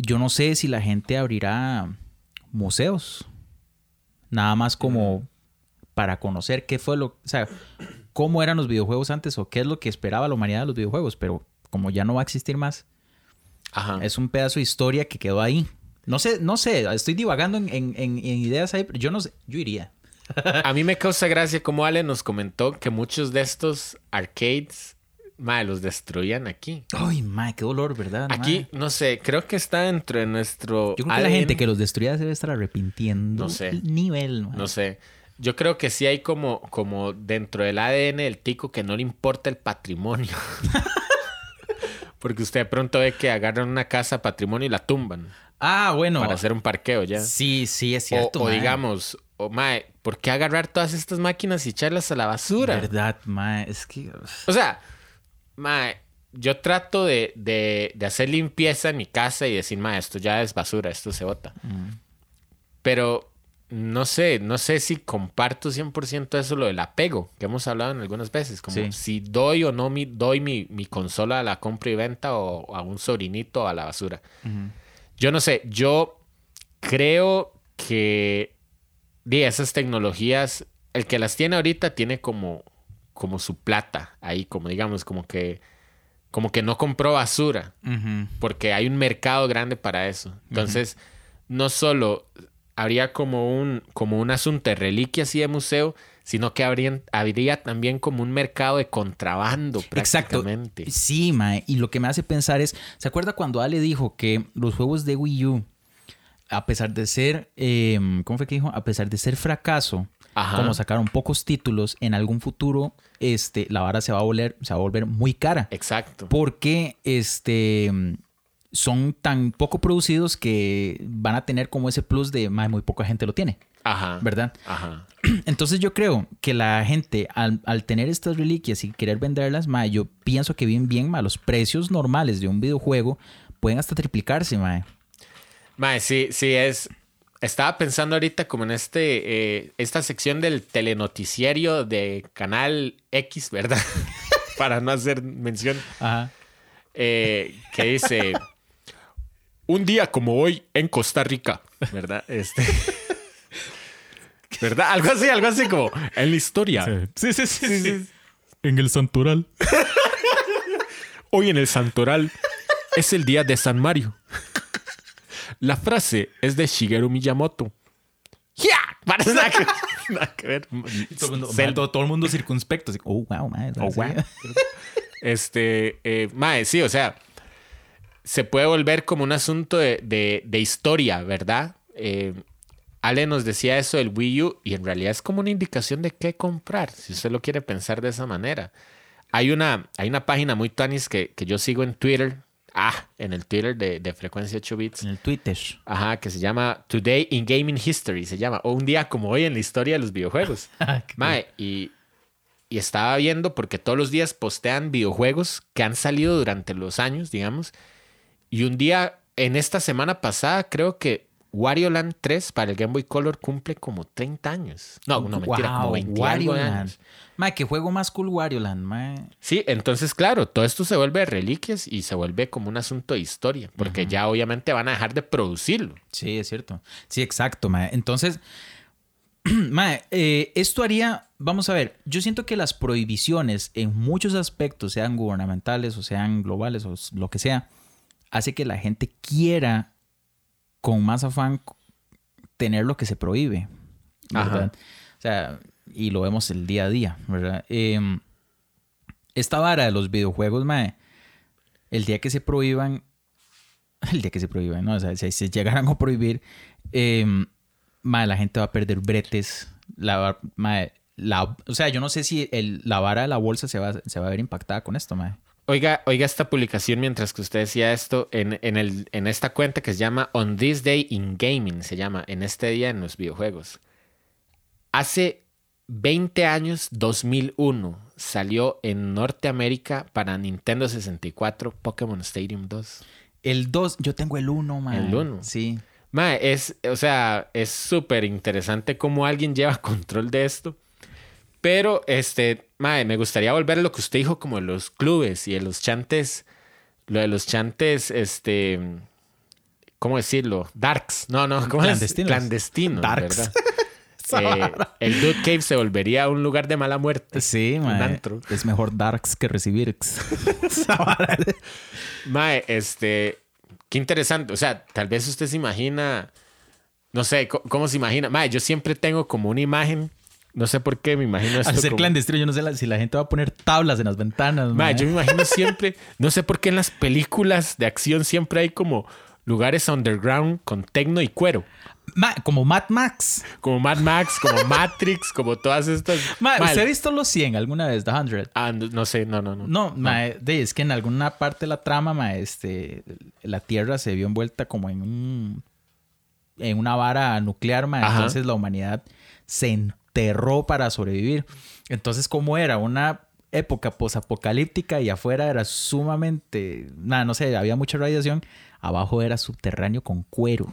Yo no sé si la gente abrirá museos. Nada más como para conocer qué fue lo, o sea, cómo eran los videojuegos antes o qué es lo que esperaba la humanidad de los videojuegos, pero como ya no va a existir más, Ajá. es un pedazo de historia que quedó ahí. No sé, no sé, estoy divagando en, en- en- en ideas ahí, pero yo no sé, yo iría. A mí me causa gracia como Ale nos comentó que muchos de estos arcades, madre, los destruían aquí. Ay, mae, qué dolor, ¿verdad? Aquí, mae? no sé, creo que está dentro de nuestro. Yo creo que la gente que los destruía se debe estar arrepintiendo. No sé. el Nivel, mae. No sé. Yo creo que sí hay como, como dentro del ADN del tico que no le importa el patrimonio. Porque usted de pronto ve que agarran una casa patrimonio y la tumban Ah, bueno. para hacer un parqueo ya. Sí, sí, es O, cierto. o mae. digamos, o mae, ¿por qué agarrar todas estas máquinas y echarlas a la basura? Verdad, mae. Es que. O sea, mae, yo trato de, de- de hacer limpieza en mi casa y decir, mae, esto ya es basura, esto se bota. Pero no sé, no sé si comparto 100% eso, lo del apego, que hemos hablado en algunas veces. Como Sí. si doy o no mi, doy mi, mi consola a la compra y venta o a un sobrinito a la basura. Yo no sé, yo creo que di, esas tecnologías, el que las tiene ahorita tiene como, como su plata ahí, como digamos, como que, como que no compró basura, porque hay un mercado grande para eso. Entonces, no solo habría como un, como un asunto de reliquias y de museo, sino que habrían, habría también como un mercado de contrabando Exacto. prácticamente. Sí, mae. Y lo que me hace pensar es, ¿se acuerda cuando Ale dijo que los juegos de Wii U, a pesar de ser, eh, ¿cómo fue que dijo? A pesar de ser fracaso, Ajá. como sacaron pocos títulos, en algún futuro, este, la vara se va a volver, se va a volver muy cara. Exacto. Porque este son tan poco producidos que van a tener como ese plus de "Mae, muy poca gente lo tiene, Ajá. ¿verdad? Ajá. Entonces yo creo que la gente al, al tener estas reliquias y querer venderlas, mae, yo pienso que bien bien, mae, los precios normales de un videojuego pueden hasta triplicarse, mae. Mae, sí, sí, es. Estaba pensando ahorita como en este, eh, esta sección del telenoticiario de Canal X, ¿verdad? Para no hacer mención, Ajá. eh, que dice, un día como hoy en Costa Rica, ¿verdad? Este... ¿Verdad? Algo así, algo así como en la historia. Sí, sí, sí. En el santoral. Hoy en el Santoral es el día de San Mario. La frase es de Shigeru Miyamoto. ¡Ya! Nada que, ver. Todo, el mundo, circunspecto. oh, wow, mae. Oh, wow. Este, eh, mae, sí, o sea, se puede volver como un asunto de, de- de historia, ¿verdad? Eh, Ale nos decía eso del Wii U y en realidad es como una indicación de qué comprar, si usted lo quiere pensar de esa manera. Hay una, hay una página muy tanis que, que yo sigo en Twitter, ah, en el Twitter de, de Frecuencia 8 Bits, En el Twitter. ajá, que se llama Today in Gaming History, se llama, o un día como hoy en la historia de los videojuegos. Mae, y, y estaba viendo porque todos los días postean videojuegos que han salido durante los años, digamos. Y un día, en esta semana pasada, creo que Wario Land 3 para el Game Boy Color cumple como 30 años. No, no, mentira, como Wow, 20 y Wario algo años. Mae, qué juego más cool Wario Land, mae. Sí, entonces, claro, todo esto se vuelve reliquias y se vuelve como un asunto de historia, porque ya obviamente van a dejar de producirlo. Sí, es cierto. Sí, exacto, mae. Entonces, mae, eh, esto haría, vamos a ver, yo siento que las prohibiciones en muchos aspectos, sean gubernamentales o sean globales o lo que sea, hace que la gente quiera con más afán tener lo que se prohíbe. ¿verdad? O sea, y lo vemos el día a día, ¿verdad? Em, esta vara de los videojuegos, mae, el día que se prohíban, el día que se prohíban, ¿no? O sea, si se llegaran a prohibir, mae, la gente va a perder bretes, la, mae, la, o sea, yo no sé si el- la vara de la bolsa se va, se va a ver impactada con esto, mae. Oiga, oiga esta publicación mientras que usted decía esto en, en, el, en esta cuenta que se llama On This Day in Gaming, se llama en este día en los videojuegos. Hace 20 años, 2001, salió en Norteamérica para Nintendo 64 Pokémon Stadium 2. El 2, yo tengo el 1, mae. El uno. Sí. Mae, es, o sea, es súper interesante cómo alguien lleva control de esto. Pero, este, mae, me gustaría volver a lo que usted dijo como de los clubes y de los chantes, lo de los chantes, este, ¿cómo decirlo? Darks. No, no, ¿cómo Clandestinos. es? Clandestinos, Darks. ¿verdad? Eh, el Dude Cave se volvería un lugar de mala muerte. Sí, mae. Es mejor Darks que recibir. Mae, este, qué interesante. O sea, tal vez usted se imagina, no sé, ¿cómo, se imagina? Mae, yo siempre tengo como una imagen, no sé por qué me imagino esto. Al ser como- clandestino, yo no sé la- si la gente va a poner tablas en las ventanas. Yo me imagino siempre, no sé por qué en las películas de acción siempre hay como lugares underground con tecno y cuero. Ma- como Mad Max. Como Mad Max, como Matrix, como todas estas. Ma, ¿Usted ha visto los 100 alguna vez, The 100? ah, no, no sé, no, no, no. No, ma, es que en alguna parte de la trama, ma, este, la Tierra se vio envuelta como en un en una vara nuclear, entonces la humanidad se enterró para sobrevivir. Entonces, como era una época posapocalíptica y afuera era sumamente, nada, no sé, había mucha radiación, abajo era subterráneo con cuero.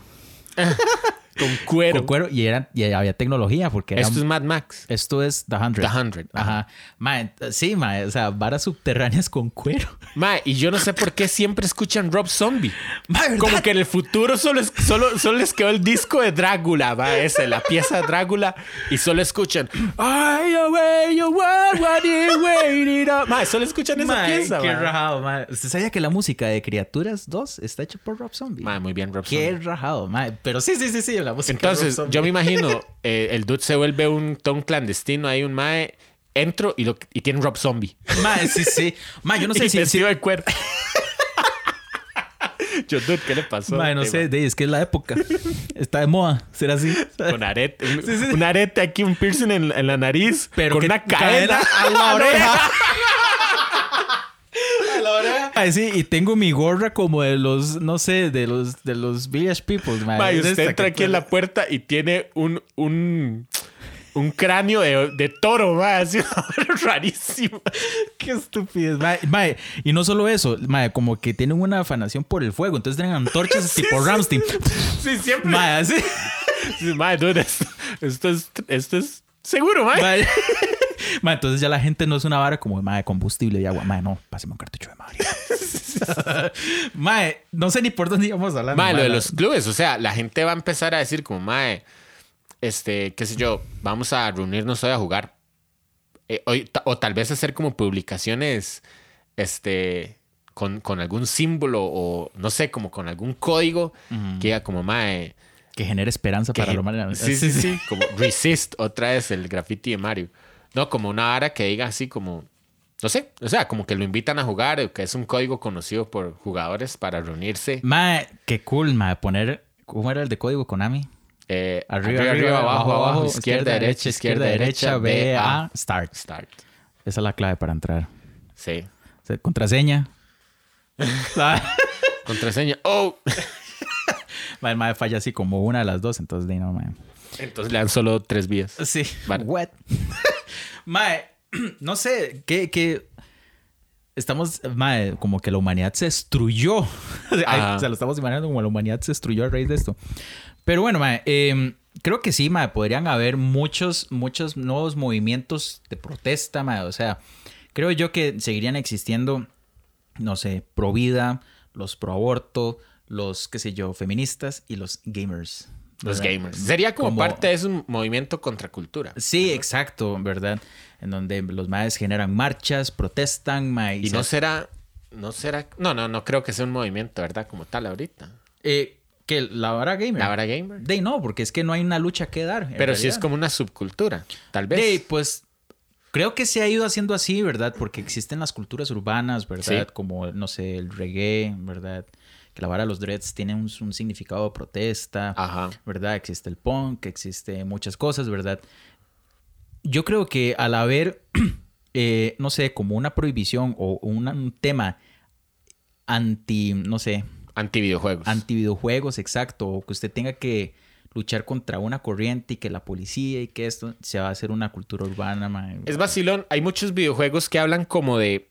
Con cuero. Con cuero y, era, y había tecnología porque era, Esto es Mad Max. esto es The 100. The 100. Ajá. Ma, ent- sí, o sea, varas subterráneas con cuero. Mae, y yo no sé por qué siempre escuchan Rob Zombie. Ma, ¿verdad? Como que en el futuro solo, es- solo, solo les quedó el disco de Drácula, va, ese, la pieza de Drácula, y solo escuchan Ay, away, your world, what you waiting on?" Mae, solo escuchan esa Mae, pieza, qué mae. rajado, mae. ¿Usted sabía que la música de Criaturas 2 está hecha por Rob Zombie? Mae, muy bien, Rob Qué Zombie. rajado, mae. Pero sí, sí, sí, sí, la música Entonces, yo me imagino, eh, el dude se vuelve un ton clandestino, hay un mae, entro y, lo, y tiene Rob Zombie. Mae, sí, sí. Mae, yo no sé y si... si de cuero. yo, dude, ¿qué le pasó? mae, no sé, de, es que es la época. Está de moda ser así. Con arete. Un, un arete aquí, un piercing en, en la nariz. Pero con una cadena a la oreja. Ay, sí, y tengo mi gorra como de los, no sé, de los, de los Village Peoples, mae. Ma, y Es usted entra aquí en la puerta y tiene un, un, un cráneo de, de toro, ma, así rarísimo. Qué estupidez, mae. Mae, Y no solo eso, mae, como que tienen una afanación por el fuego. Entonces tienen antorchas tipo Ramstein. Sí, siempre. Así. Sí, dude, esto, esto es, esto es seguro, ma. Mae. Mae, entonces ya la gente no es una vara como mae, combustible y agua. Mae, no, pásame un cartucho de madre. mae, no sé ni por dónde íbamos hablando. Ma, lo de los clubes, o sea, la gente va a empezar a decir como, mae, este, qué sé yo, vamos a reunirnos hoy a jugar. Eh, hoy, o tal vez hacer como publicaciones, este, con, con algún símbolo o, no sé, como con algún código que diga como, mae, Que genere esperanza que- para lo malo. Sí, sí, sí, como resist, otra vez el graffiti de Mario. No, como una vara que diga así como, no sé, o sea, como que lo invitan a jugar, que es un código conocido por jugadores para reunirse. Mae, qué cool, mae. Poner, ¿cómo era el de código Konami? Eh, Arriba, arriba, abajo, abajo, izquierda, derecha, izquierda, derecha, B, A, start. start. Esa es la clave para entrar. Sí. Contraseña. Contraseña. Oh. Mae, el mae falla así como una de las dos, entonces no, mae. Entonces le dan solo tres vías. Sí. Vale. What? Mae, no sé, que, que estamos, mae, como que la humanidad se destruyó. Ajá. o sea, lo estamos imaginando como la humanidad se destruyó a raíz de esto. Pero bueno, mae, em, creo que sí, mae, podrían haber muchos, muchos nuevos movimientos de protesta, mae. O sea, creo yo que seguirían existiendo, no sé, pro vida, los pro aborto, los, qué sé yo, feministas y los gamers. Los ¿verdad? gamers. Sería como, Como- parte de ese movimiento contra cultura. Sí, exacto, ¿verdad? En donde los maes generan marchas, protestan, mae. Y no será, no será, no, no, no creo que sea un movimiento, ¿verdad? Como tal ahorita. Eh, que la vara gamer. La vara gamer. De no, porque es que no hay una lucha que dar. Pero sí es como una subcultura, tal vez. De, pues creo que se ha ido haciendo así, ¿verdad? Porque existen las culturas urbanas, ¿verdad? Sí. Como, no sé, el reggae, ¿verdad? Que la vara de los dreads tiene un, un significado de protesta, Ajá. ¿verdad? Existe el punk, existe muchas cosas, ¿verdad? Yo creo que al haber, eh, no sé, como una prohibición o una- un tema anti, no sé, Anti-videojuegos. anti videojuegos, exacto, o que usted tenga que luchar contra una corriente y que la policía y que esto se va a hacer una cultura urbana, mae. Es vacilón. Hay muchos videojuegos que hablan como de.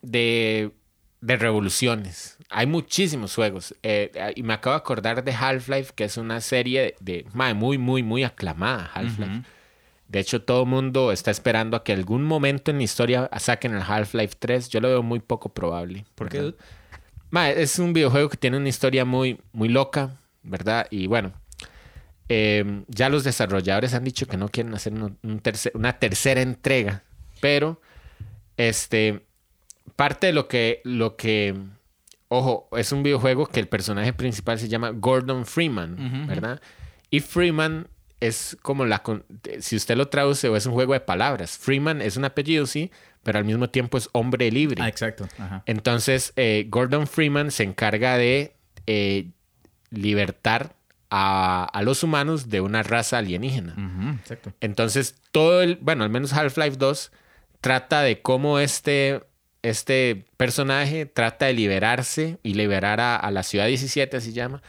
de. de revoluciones. Hay muchísimos juegos. Eh, y me acabo de acordar de Half-Life, que es una serie de. muy, muy, muy aclamada. Half-Life. De hecho, todo el mundo está esperando a que algún momento en la historia saquen el Half-Life 3. Yo lo veo muy poco probable. ¿Por qué? es un videojuego que tiene una historia muy, muy loca, ¿verdad? Y bueno, eh, ya los desarrolladores han dicho que no quieren hacer un- un tercer- una tercera entrega, pero este parte de lo que lo que ojo es un videojuego que el personaje principal se llama Gordon Freeman, ¿verdad? Y Freeman es como la con- si usted lo traduce o es un juego de palabras. Freeman es un apellido sí, pero al mismo tiempo es hombre libre. Ah, exacto. Ajá. Entonces, eh, Gordon Freeman se encarga de eh, libertar a, a los humanos de una raza alienígena. Exacto. Entonces, todo el, bueno, al menos Half-Life 2 trata de cómo este, este personaje trata de liberarse y liberar a, a la ciudad 17, así se llama,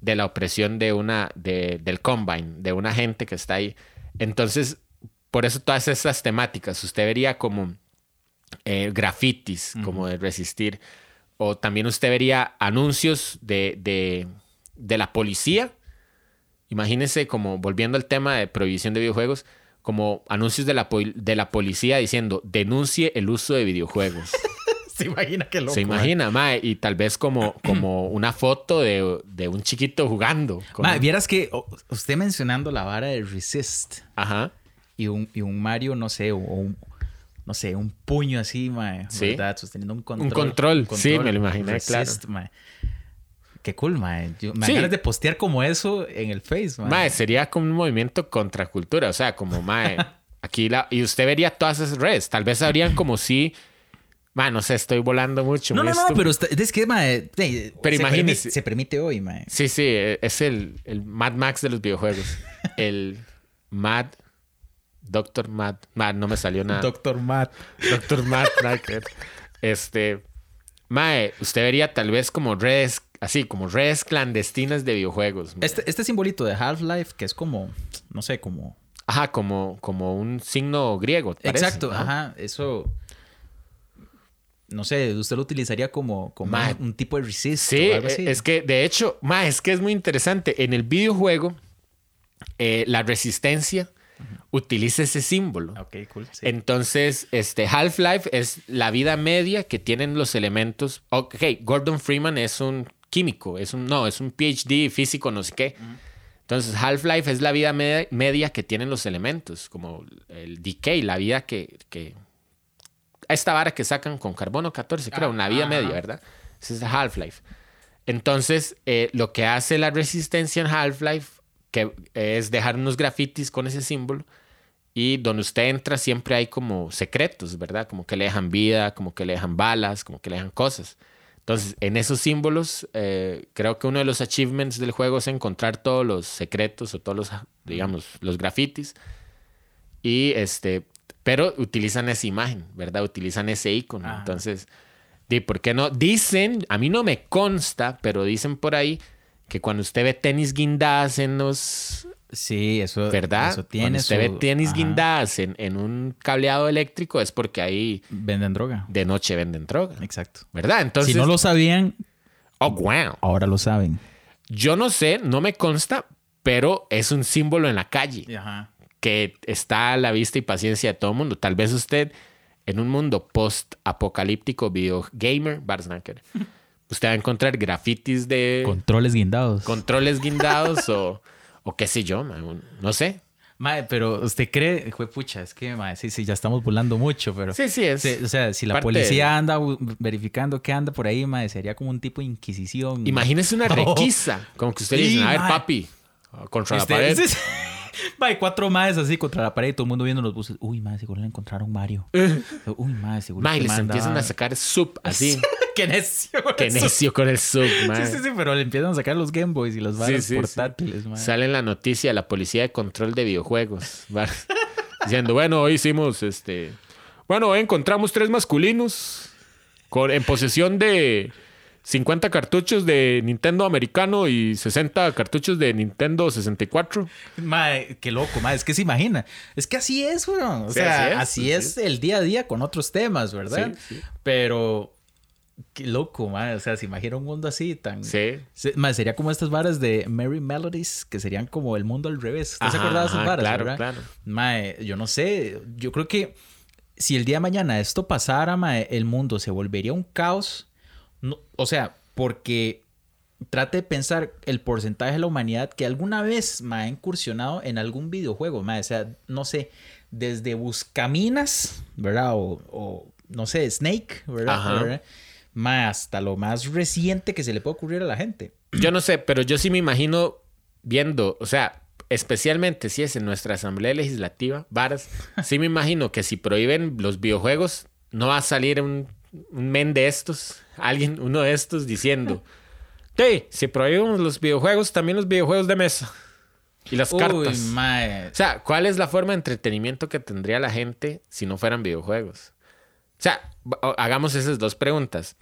de la opresión de una, de, del Combine, de una gente que está ahí. Entonces, por eso todas estas temáticas, usted vería como eh, grafitis, como de resistir, o también usted vería anuncios de, de, de la policía. Imagínese como volviendo al tema de prohibición de videojuegos, como anuncios de la, de la policía diciendo denuncie el uso de videojuegos. Se imagina que loco. Se imagina, mae, y tal vez como, como una foto de, de un chiquito jugando. con- Mae, vieras que usted mencionando la vara de Resist Ajá. y un, y un Mario, no sé, o un, no sé, un puño así, mae, Sí. ¿verdad? Sosteniendo un control. control, sí, me lo imaginé, Resist, mae. Qué cool, mae. Yo, me Sí. ganas de postear como eso en el Face, mae. Mae, sería como un movimiento contra cultura, o sea, como mae, aquí la y usted vería todas esas redes, tal vez habrían como si mae, no sé, estoy volando mucho. No, no, no, pero está- es que, mae, Pero se imagínese. permite- se permite hoy, mae. Sí, sí, eh, es el, el Mad Max de los videojuegos. El Mad Doctor Mad, Mad, no me salió nada. Doctor Matt. Doctor Matt. Este, Mae, usted vería tal vez como redes, así, como redes clandestinas de videojuegos. Este, este simbolito de Half-Life, que es como, no sé, como... Ajá, como, como un signo griego. parece, Exacto, ¿no? ajá, eso... No sé, usted lo utilizaría como, como Ma- un tipo de resist Sí, o algo así. eh, es que de hecho, ma, es que es muy interesante. En el videojuego, eh, la resistencia utiliza ese símbolo. Ok, cool. sí. Entonces, este Half-Life es la vida media que tienen los elementos. Ok, Gordon Freeman es un químico, es un no, es un PhD físico, no sé qué. Entonces, Half-Life es la vida media, media que tienen los elementos, como el decay, la vida que, que esta vara que sacan con carbono 14, creo, una vida Ah, media. ¿verdad? Ese es Half-Life. Entonces, eh, lo que hace la resistencia en Half-Life que es dejar unos grafitis con ese símbolo y donde usted entra siempre hay como secretos, ¿verdad? Como que le dejan vida, como que le dejan balas, como que le dejan cosas. Entonces, en esos símbolos, eh, creo que uno de los achievements del juego es encontrar todos los secretos o todos los, digamos, los grafitis. Y este, pero utilizan esa imagen, ¿verdad? Utilizan ese icono. Ah. Entonces, ¿y por qué no? Dicen, a mí no me consta, pero dicen por ahí que cuando usted ve tenis guindadas en los, Sí, eso, ¿verdad? eso Cuando usted su- ve tenis ajá, guindadas en, en un cableado eléctrico es porque ahí Venden droga. de noche venden droga, Exacto. ¿verdad? Entonces, si no lo sabían, oh, wow. ahora lo saben. Yo no sé, no me consta, pero es un símbolo en la calle Ajá. que está a la vista y paciencia de todo el mundo. Tal vez usted, en un mundo post-apocalíptico video gamer, Barsnacker, usted va a encontrar grafitis de Controles guindados. controles guindados o, o qué sé yo, no sé. Mae, pero usted cree, fue pucha, es que mae, sí, sí, ya estamos burlando mucho, pero. Sí, sí, es. O sea, si la policía anda verificando qué anda por ahí, mae, sería como un tipo de inquisición. Imagínese una Oh. requisa, como que usted Sí, dice, a ver, mae. papi, contra la pared. ese- Mae, cuatro maes así contra la pared y todo el mundo viendo los buses. Uy, mae, seguro le encontraron Mario. Uy, mae, seguro Mae, les empiezan a sacar sub así. Qué necio. Qué necio con el sub, mae. Sí, sí, sí, pero le empiezan a sacar los Game Boys y Sí, sí, sí. portátiles, mae. Sale en la noticia la policía de control de videojuegos. Diciendo, bueno, hoy hicimos este. Bueno, hoy encontramos tres masculinos con, en posesión de 50 cartuchos de Nintendo americano y 60 cartuchos de Nintendo 64. Mae, qué loco, mae. Es que se imagina. Es que así es, weón. O Sí, sea, así es, así el día a día con otros temas, ¿verdad? Sí. Pero qué loco, mae. O sea, se imagina un mundo así tan. Sí. Sería como estas varas de Merry Melodies, que serían como el mundo al revés. ¿Usted se Ajá, acuerda de esas varas, claro, verdad? claro. Mae, yo no sé. Yo creo que si el día de mañana esto pasara, mae, el mundo se volvería un caos. No- o sea, porque trate de pensar el porcentaje de la humanidad que alguna vez me ha incursionado en algún videojuego, mae. O sea, no sé, desde Buscaminas, ¿verdad? O, o, no sé, Snake, ¿verdad? Mae, hasta lo más reciente que se le puede ocurrir a la gente. Yo no sé, pero yo sí me imagino viendo, o sea, especialmente si es en nuestra Asamblea Legislativa, varas, sí me imagino que si prohíben los videojuegos, no va a salir un, un men de estos, alguien, uno de estos diciendo, sí, si prohíbemos los videojuegos, también los videojuegos de mesa y las cartas. Mae. O sea, ¿cuál es la forma de entretenimiento que tendría la gente si no fueran videojuegos? O sea, hagamos esas dos preguntas.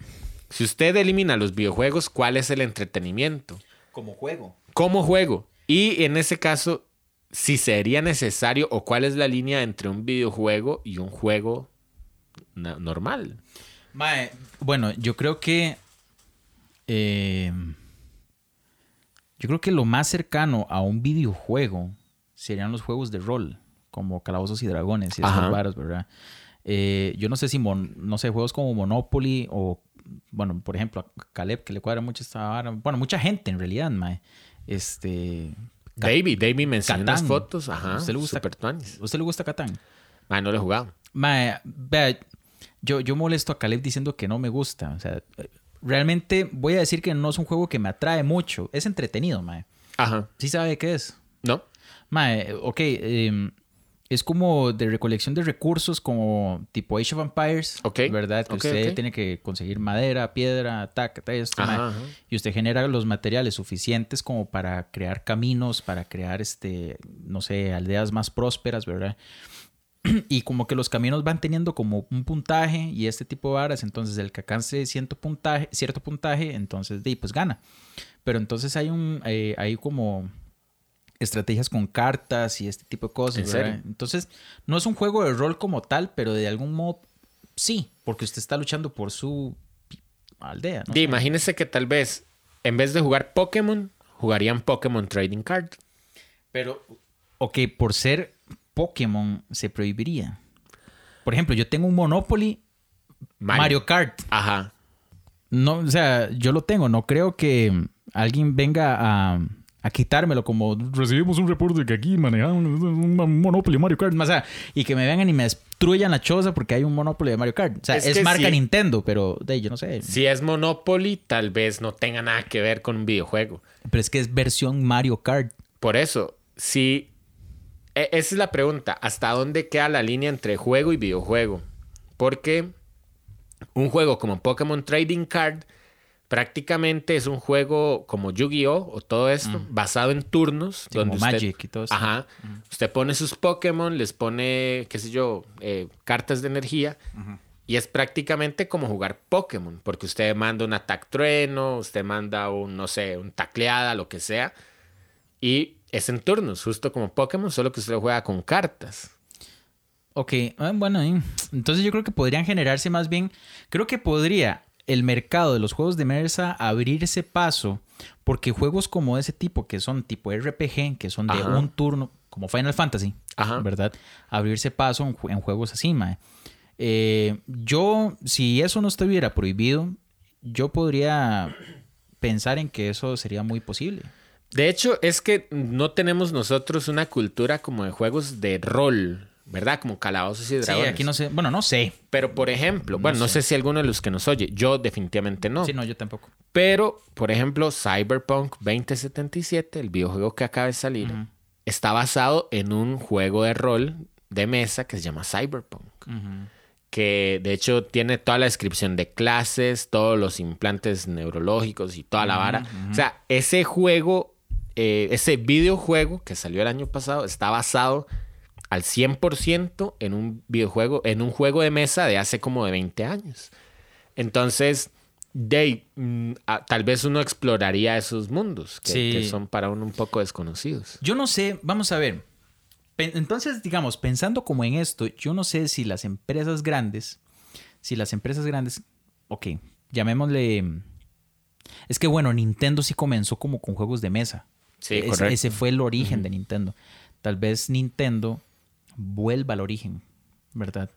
Si usted elimina los videojuegos, ¿cuál es el entretenimiento? Como juego. ¿Cómo juego? Y en ese caso, si sería necesario o cuál es la línea entre un videojuego y un juego normal. Mae, bueno, yo creo que. eh, yo creo que lo más cercano a un videojuego serían los juegos de rol, como Calabozos y Dragones y varas, ¿verdad? Eh, yo no sé si, mon- no sé, juegos como Monopoly o, bueno, por ejemplo, a Caleb, que le cuadra mucho esta vara. Bueno, mucha gente en realidad, mae. Este. David, David mencionó unas Catán. fotos. Ajá. ¿A usted le gusta- super tuanis. ¿A usted le gusta Catán? Ah, no lo he jugado. Mae, vea, yo, yo molesto a Caleb diciendo que no me gusta. O sea, realmente voy a decir que no es un juego que me atrae mucho. Es entretenido, mae. Ajá. ¿Sí sabe qué es? ¿No? Mae, ok, em, es como de recolección de recursos como tipo Age of Empires, Ok, ¿verdad? Que usted tiene que conseguir madera, piedra, tac, tac, esto, ajá. y usted genera los materiales suficientes como para crear caminos, para crear, este, no sé, aldeas más prósperas, ¿verdad? Y como que los caminos van teniendo como un puntaje y este tipo de varas, entonces el que alcance cierto puntaje, cierto puntaje, entonces, de, pues gana. Pero entonces hay un, eh, hay como estrategias con cartas y este tipo de cosas. Entonces, no es un juego de rol como tal, pero de algún modo sí, porque usted está luchando por su aldea. imagínese que tal vez en vez de jugar Pokémon, jugarían Pokémon Trading Card. Pero, ok, por ser Pokémon se prohibiría. Por ejemplo, yo tengo un Monopoly Mario, Kart. Ajá. No, o sea, yo lo tengo. No creo que alguien venga a, a quitármelo como recibimos un reporte que aquí manejaban un Monopoly Mario Kart. O sea, y que me vengan y me destruyan la choza porque hay un Monopoly de Mario Kart. O sea, Es es, que marca sí. Nintendo, pero de yo no sé. Si es Monopoly, tal vez no tenga nada que ver con un videojuego. Pero es que es versión Mario Kart. Por eso, si... e- Esa es la pregunta. ¿Hasta dónde queda la línea entre juego y videojuego? Porque un juego como Pokémon Trading Card prácticamente es un juego como Yu-Gi-Oh! o todo esto, basado en turnos. Sí, como usted- Magic y todo eso. Ajá. Usted pone sus Pokémon, les pone, qué sé yo, eh, cartas de energía. Y es prácticamente como jugar Pokémon, porque usted manda un ataque trueno, usted manda un, no sé, un tacleada, lo que sea. Y es en turnos, justo como Pokémon, solo que usted lo juega con cartas. Ok, ah, bueno, entonces yo creo que podrían generarse más bien, creo que podría el mercado de los juegos de mesa abrirse paso Porque juegos como ese tipo, que son tipo RPG, que son de Ajá. un turno, como Final Fantasy, Ajá. ¿verdad? Abrirse paso en juegos así, mae. Eh, yo, si eso no estuviera prohibido, yo podría pensar en que eso sería muy posible. De hecho, es que no tenemos nosotros una cultura como de juegos de rol, ¿verdad? Como calabozos y Sí, dragones. aquí no sé, bueno, no sé. Pero, por ejemplo, bueno, no sé si alguno de los que nos oye, yo definitivamente no. Sí, no, yo tampoco. Pero, por ejemplo, Cyberpunk 2077, el videojuego que acaba de salir, está basado en un juego de rol de mesa que se llama Cyberpunk. Que de hecho tiene toda la descripción de clases, todos los implantes neurológicos y toda la vara. O sea, ese juego, eh, ese videojuego que salió el año pasado, está basado al 100% en un videojuego, en un juego de mesa de hace como de 20 años. Entonces, de, mm, tal vez uno exploraría esos mundos que, Sí. que son para uno un poco desconocidos. Yo no sé, vamos a ver. Entonces, digamos, pensando como en esto, yo no sé si las empresas grandes, si las empresas grandes, ok, llamémosle... Es que bueno, Nintendo sí comenzó como con juegos de mesa. Sí, Ese- correcto. Ese fue el origen de Nintendo. Tal vez Nintendo vuelva al origen, ¿verdad?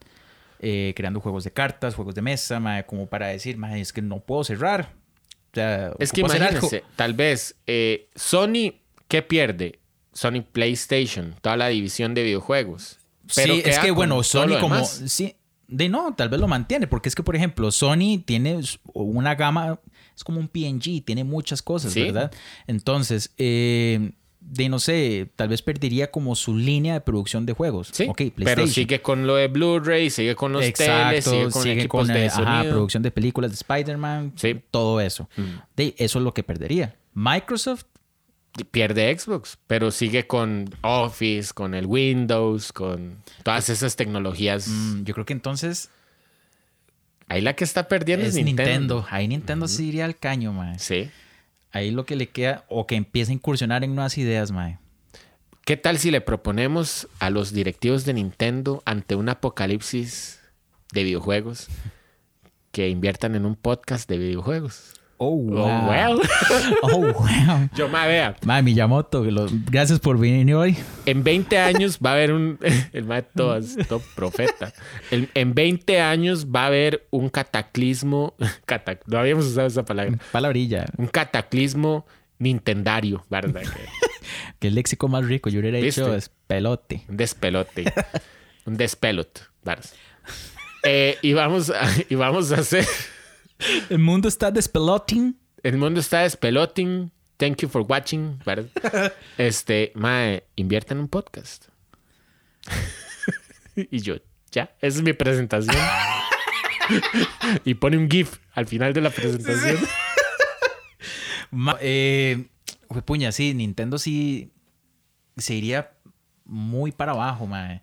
Eh, creando juegos de cartas, juegos de mesa, como para decir, es que no puedo cerrar. O sea, Es que imagínense, tal vez eh, Sony, ¿qué pierde? Sony PlayStation, toda la división de videojuegos. Pero sí, es que bueno, Sony como... demás. Sí, de no, tal vez lo mantiene, porque es que, por ejemplo, Sony tiene una gama, es como un PNG, tiene muchas cosas, Sí. ¿verdad? Entonces, eh, de no sé, tal vez perdería como su línea de producción de juegos. Sí, Ok, pero sigue con lo de Blu-ray, sigue con los teles, sigue con equipos de eh, ajá, producción de películas de Spider-Man, Sí. todo eso. Mm. De, eso es lo que perdería. Microsoft, Pierde Xbox, pero sigue con Office, con el Windows, con todas esas tecnologías. mm, yo creo que entonces Ahí la que está perdiendo es es, Nintendo. Nintendo. Ahí Nintendo sí iría al caño, mae. Sí. Ahí lo que le queda, o que empiece a incursionar en nuevas ideas, mae. ¿Qué tal si le proponemos a los directivos de Nintendo ante un apocalipsis de videojuegos que inviertan en un podcast de videojuegos? Oh, wow. Oh, well. Oh, wow. Yo me vea. Mae, Miyamoto, lo- gracias por venir hoy. En 20 años va a haber un. El mae todo, todo profeta. El- en 20 años va a haber un cataclismo. cata- no habíamos usado esa palabra. Palabrilla. Un cataclismo nintendario, ¿verdad? Que- el léxico más rico. Yo hubiera dicho ¿Viste? es pelote. Un despelote. un despelot. ¿verdad? Eh, y, vamos a, y vamos a hacer. El mundo está despeloting. El mundo está despeloting. Thank you for watching. ¿verdad? Este, mae, invierta en un podcast. y yo, ya, esa es mi presentación. y pone un GIF al final de la presentación. Ma- eh, puña, sí, Nintendo sí se iría muy para abajo, mae.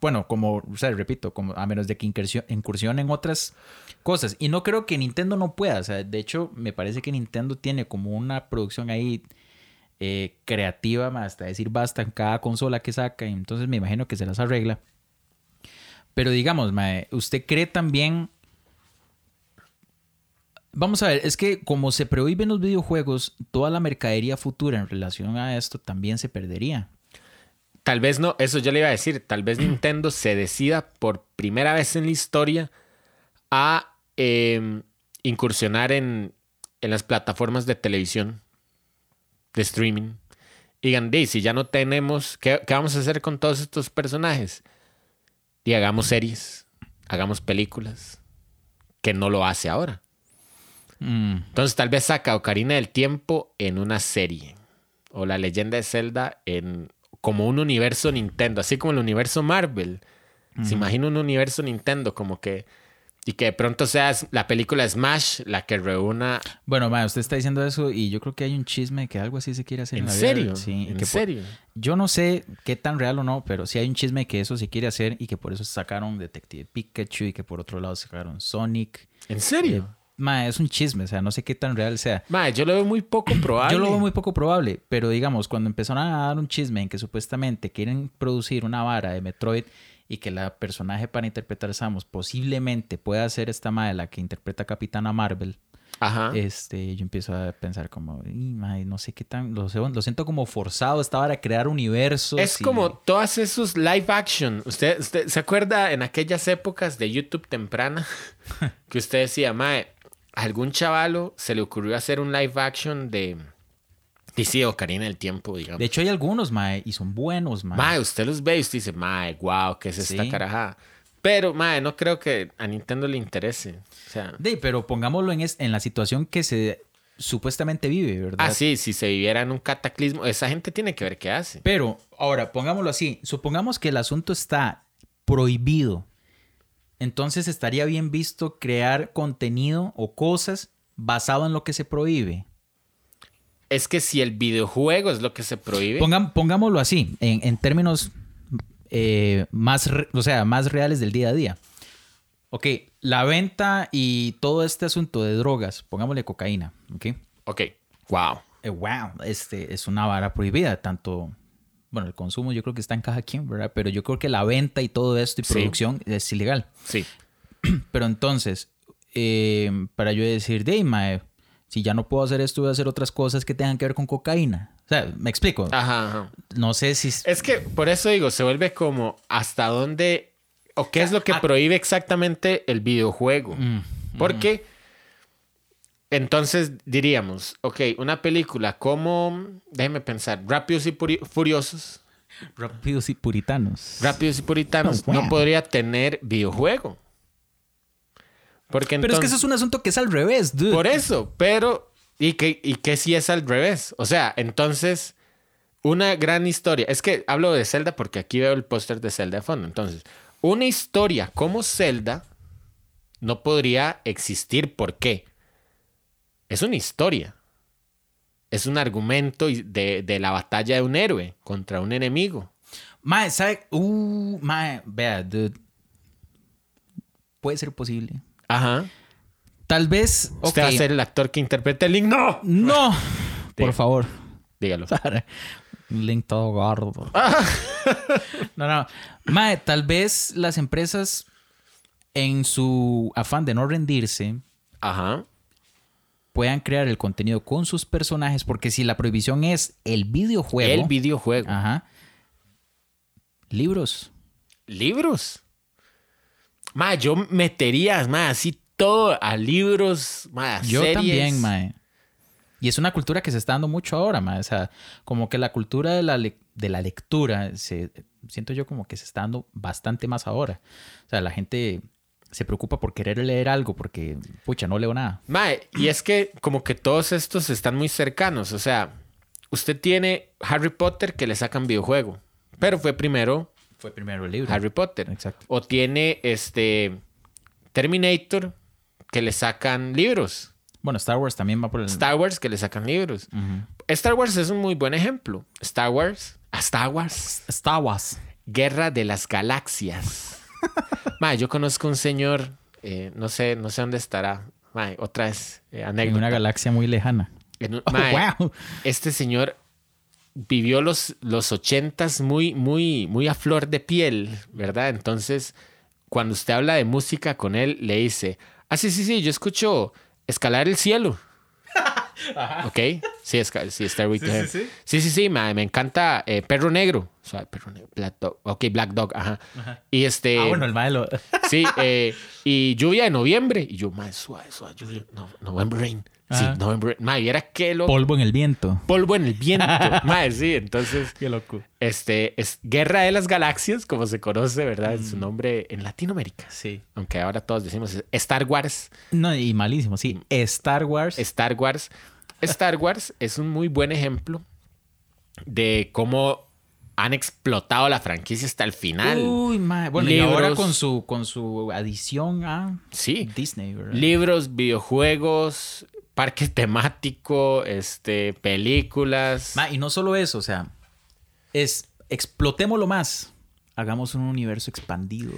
Bueno, como, o sea, repito, como a menos de que incursión en otras cosas. Y no creo que Nintendo no pueda. De hecho, me parece que Nintendo tiene como una producción ahí eh, creativa, hasta decir basta en cada consola que saca. Y entonces me imagino que se las arregla. Pero digamos, mae, ¿usted cree también Vamos a ver, es que como se prohíben los videojuegos, toda la mercadería futura en relación a esto también se perdería. Tal vez no, eso yo le iba a decir. Tal vez Nintendo se decida por primera vez en la historia a eh, incursionar en, en las plataformas de televisión, de streaming. Y digan, "Di, si ya no tenemos, ¿qué, qué vamos a hacer con todos estos personajes? Y hagamos series, hagamos películas, que no lo hace ahora. Mm, Entonces tal vez saca Ocarina del Tiempo en una serie. O la leyenda de Zelda en como un universo Nintendo, así como el universo Marvel. Se imagina un universo Nintendo como que... Y que de pronto sea la película Smash la que reúna... Bueno, ma, usted está diciendo eso y yo creo que hay un chisme que algo así se quiere hacer. ¿En la vida serio? real. Sí, ¿En que por- serio? yo no sé qué tan real o no, pero sí hay un chisme que eso se quiere hacer y que por eso sacaron Detective Pikachu y que por otro lado sacaron Sonic. ¿En serio? Ma, es un chisme, o sea, no sé qué tan real sea. Mae, yo lo veo muy poco probable. Yo lo veo muy poco probable, pero digamos, cuando empezaron a dar un chisme en que supuestamente quieren producir una vara de Metroid y que la personaje para interpretar a Samus posiblemente pueda ser esta madre la que interpreta a Capitana Marvel. Ajá. este, yo empiezo a pensar como, "Y, mae, no sé qué tan, lo, lo siento como forzado, estaba para crear universos. Es y- como todas esos live action. ¿Usted, usted se acuerda en aquellas épocas de YouTube temprana que usted decía, mae, a algún chavalo se le ocurrió hacer un live action de. Y sí, Ocarina del Tiempo, digamos. De hecho, hay algunos, mae, y son buenos, mae. Mae, usted los ve y usted dice, mae, wow, ¿qué es esta Sí. carajada? Pero, mae, no creo que a Nintendo le interese. O sea. De, pero pongámoslo en, es- en la situación que se supuestamente vive, ¿verdad? Ah, sí, si se viviera en un cataclismo, esa gente tiene que ver qué hace. Pero, ahora, pongámoslo así. Supongamos que el asunto está prohibido. Entonces estaría bien visto crear contenido o cosas basado en lo que se prohíbe. Es que si el videojuego es lo que se prohíbe. Pongámoslo así, en, en términos eh, más, o sea, más reales del día a día. Ok, la venta y todo este asunto de drogas, pongámosle cocaína, ok. Ok, wow. Eh, wow, este es una vara prohibida, tanto, bueno, el consumo yo creo que está en cada quien, ¿verdad? Pero yo creo que la venta y todo esto y Sí. producción es ilegal. Sí. Pero entonces, eh, para yo decir, de mae, si ya no puedo hacer esto, voy a hacer otras cosas que tengan que ver con cocaína. O sea, me explico. Ajá, ajá. No sé si... Es que por eso digo, se vuelve como hasta dónde o qué es lo que prohíbe exactamente el videojuego. Mm, Porque entonces diríamos, ok, una película como, déjeme pensar, Rápidos y Puri- Furiosos, Rápidos y puritanos. Rápidos y Puritanos, Oh, wow. no podría tener videojuego. Porque Pero es que entonces- eso es un asunto que es al revés, dude. Por eso, pero. ¿Y que, y que si es al revés? O sea, entonces, una gran historia. Es que hablo de Zelda porque aquí veo el póster de Zelda de fondo. Entonces, una historia como Zelda no podría existir. ¿Por qué? Es una historia. Es un argumento de, de la batalla de un héroe contra un enemigo. Mae, ¿sabe? Uh, mae, vea, dude. Puede ser posible. Ajá. Tal vez... Usted va a ser el actor que interprete el Link. ¡No! No, por favor. Dígalo. Un link todo gordo. no, no. Mae, tal vez las empresas, en su afán de no rendirse, Ajá. Puedan crear el contenido con sus personajes, porque si la prohibición es el videojuego. El videojuego. Ajá. Libros. libros. Ma, yo metería, ma, así todo a libros, ma, a Yo series. también, mae. Y es una cultura que se está dando mucho ahora, mae. O sea, como que la cultura de la, le- de la lectura, se, siento yo como que se está dando bastante más ahora. O sea, la gente se preocupa por querer leer algo porque, pucha, no leo nada. Ma, y es que como que todos estos están muy cercanos. O sea, usted tiene Harry Potter que le sacan videojuego, pero fue primero Fue primero el libro. Harry Potter. Exacto. O tiene este Terminator que le sacan libros. Bueno, Star Wars también va por el... Star Wars que le sacan libros. Star Wars es un muy buen ejemplo. Star Wars, Star Wars. Star Wars. Guerra de las Galaxias. Ma, yo conozco un señor, eh, no sé, no sé dónde estará. Ma, otra vez, eh, En una galaxia muy lejana. En un- Oh, wow. Este señor vivió los, los ochentas muy, muy, muy a flor de piel, ¿verdad? Entonces, cuando usted habla de música con él, le dice, ah, sí, sí, sí, yo escucho Escalar el Cielo. Ok, sí, esca- sí, Stairway to Heaven. Sí, sí, sí, ma, me encanta eh, Perro Negro. O sea, Perro Negro, Black Dog. Ok, Black Dog, ajá. Y este... Ah, bueno, el malo. Sí, eh, y lluvia de noviembre. Y yo, más suave, suave, lluvia. No, November Rain. Sí, Ajá. November Rain. Madre, era que lo. Polvo en el viento. polvo en el viento. Madre, sí, entonces, Qué loco. este, es Guerra de las Galaxias, como se conoce, ¿verdad? En su nombre en Latinoamérica. Sí. Aunque ahora todos decimos Star Wars. No, y malísimo, sí. Star Wars. Star Wars. Star Wars es un muy buen ejemplo de cómo han explotado la franquicia hasta el final. Uy, mae. Bueno, y ahora con su, con su adición a sí. Disney, ¿verdad? Libros, videojuegos, parque temático, este, películas. Ma, y no solo eso, o sea, es explotémoslo más. Hagamos un universo expandido.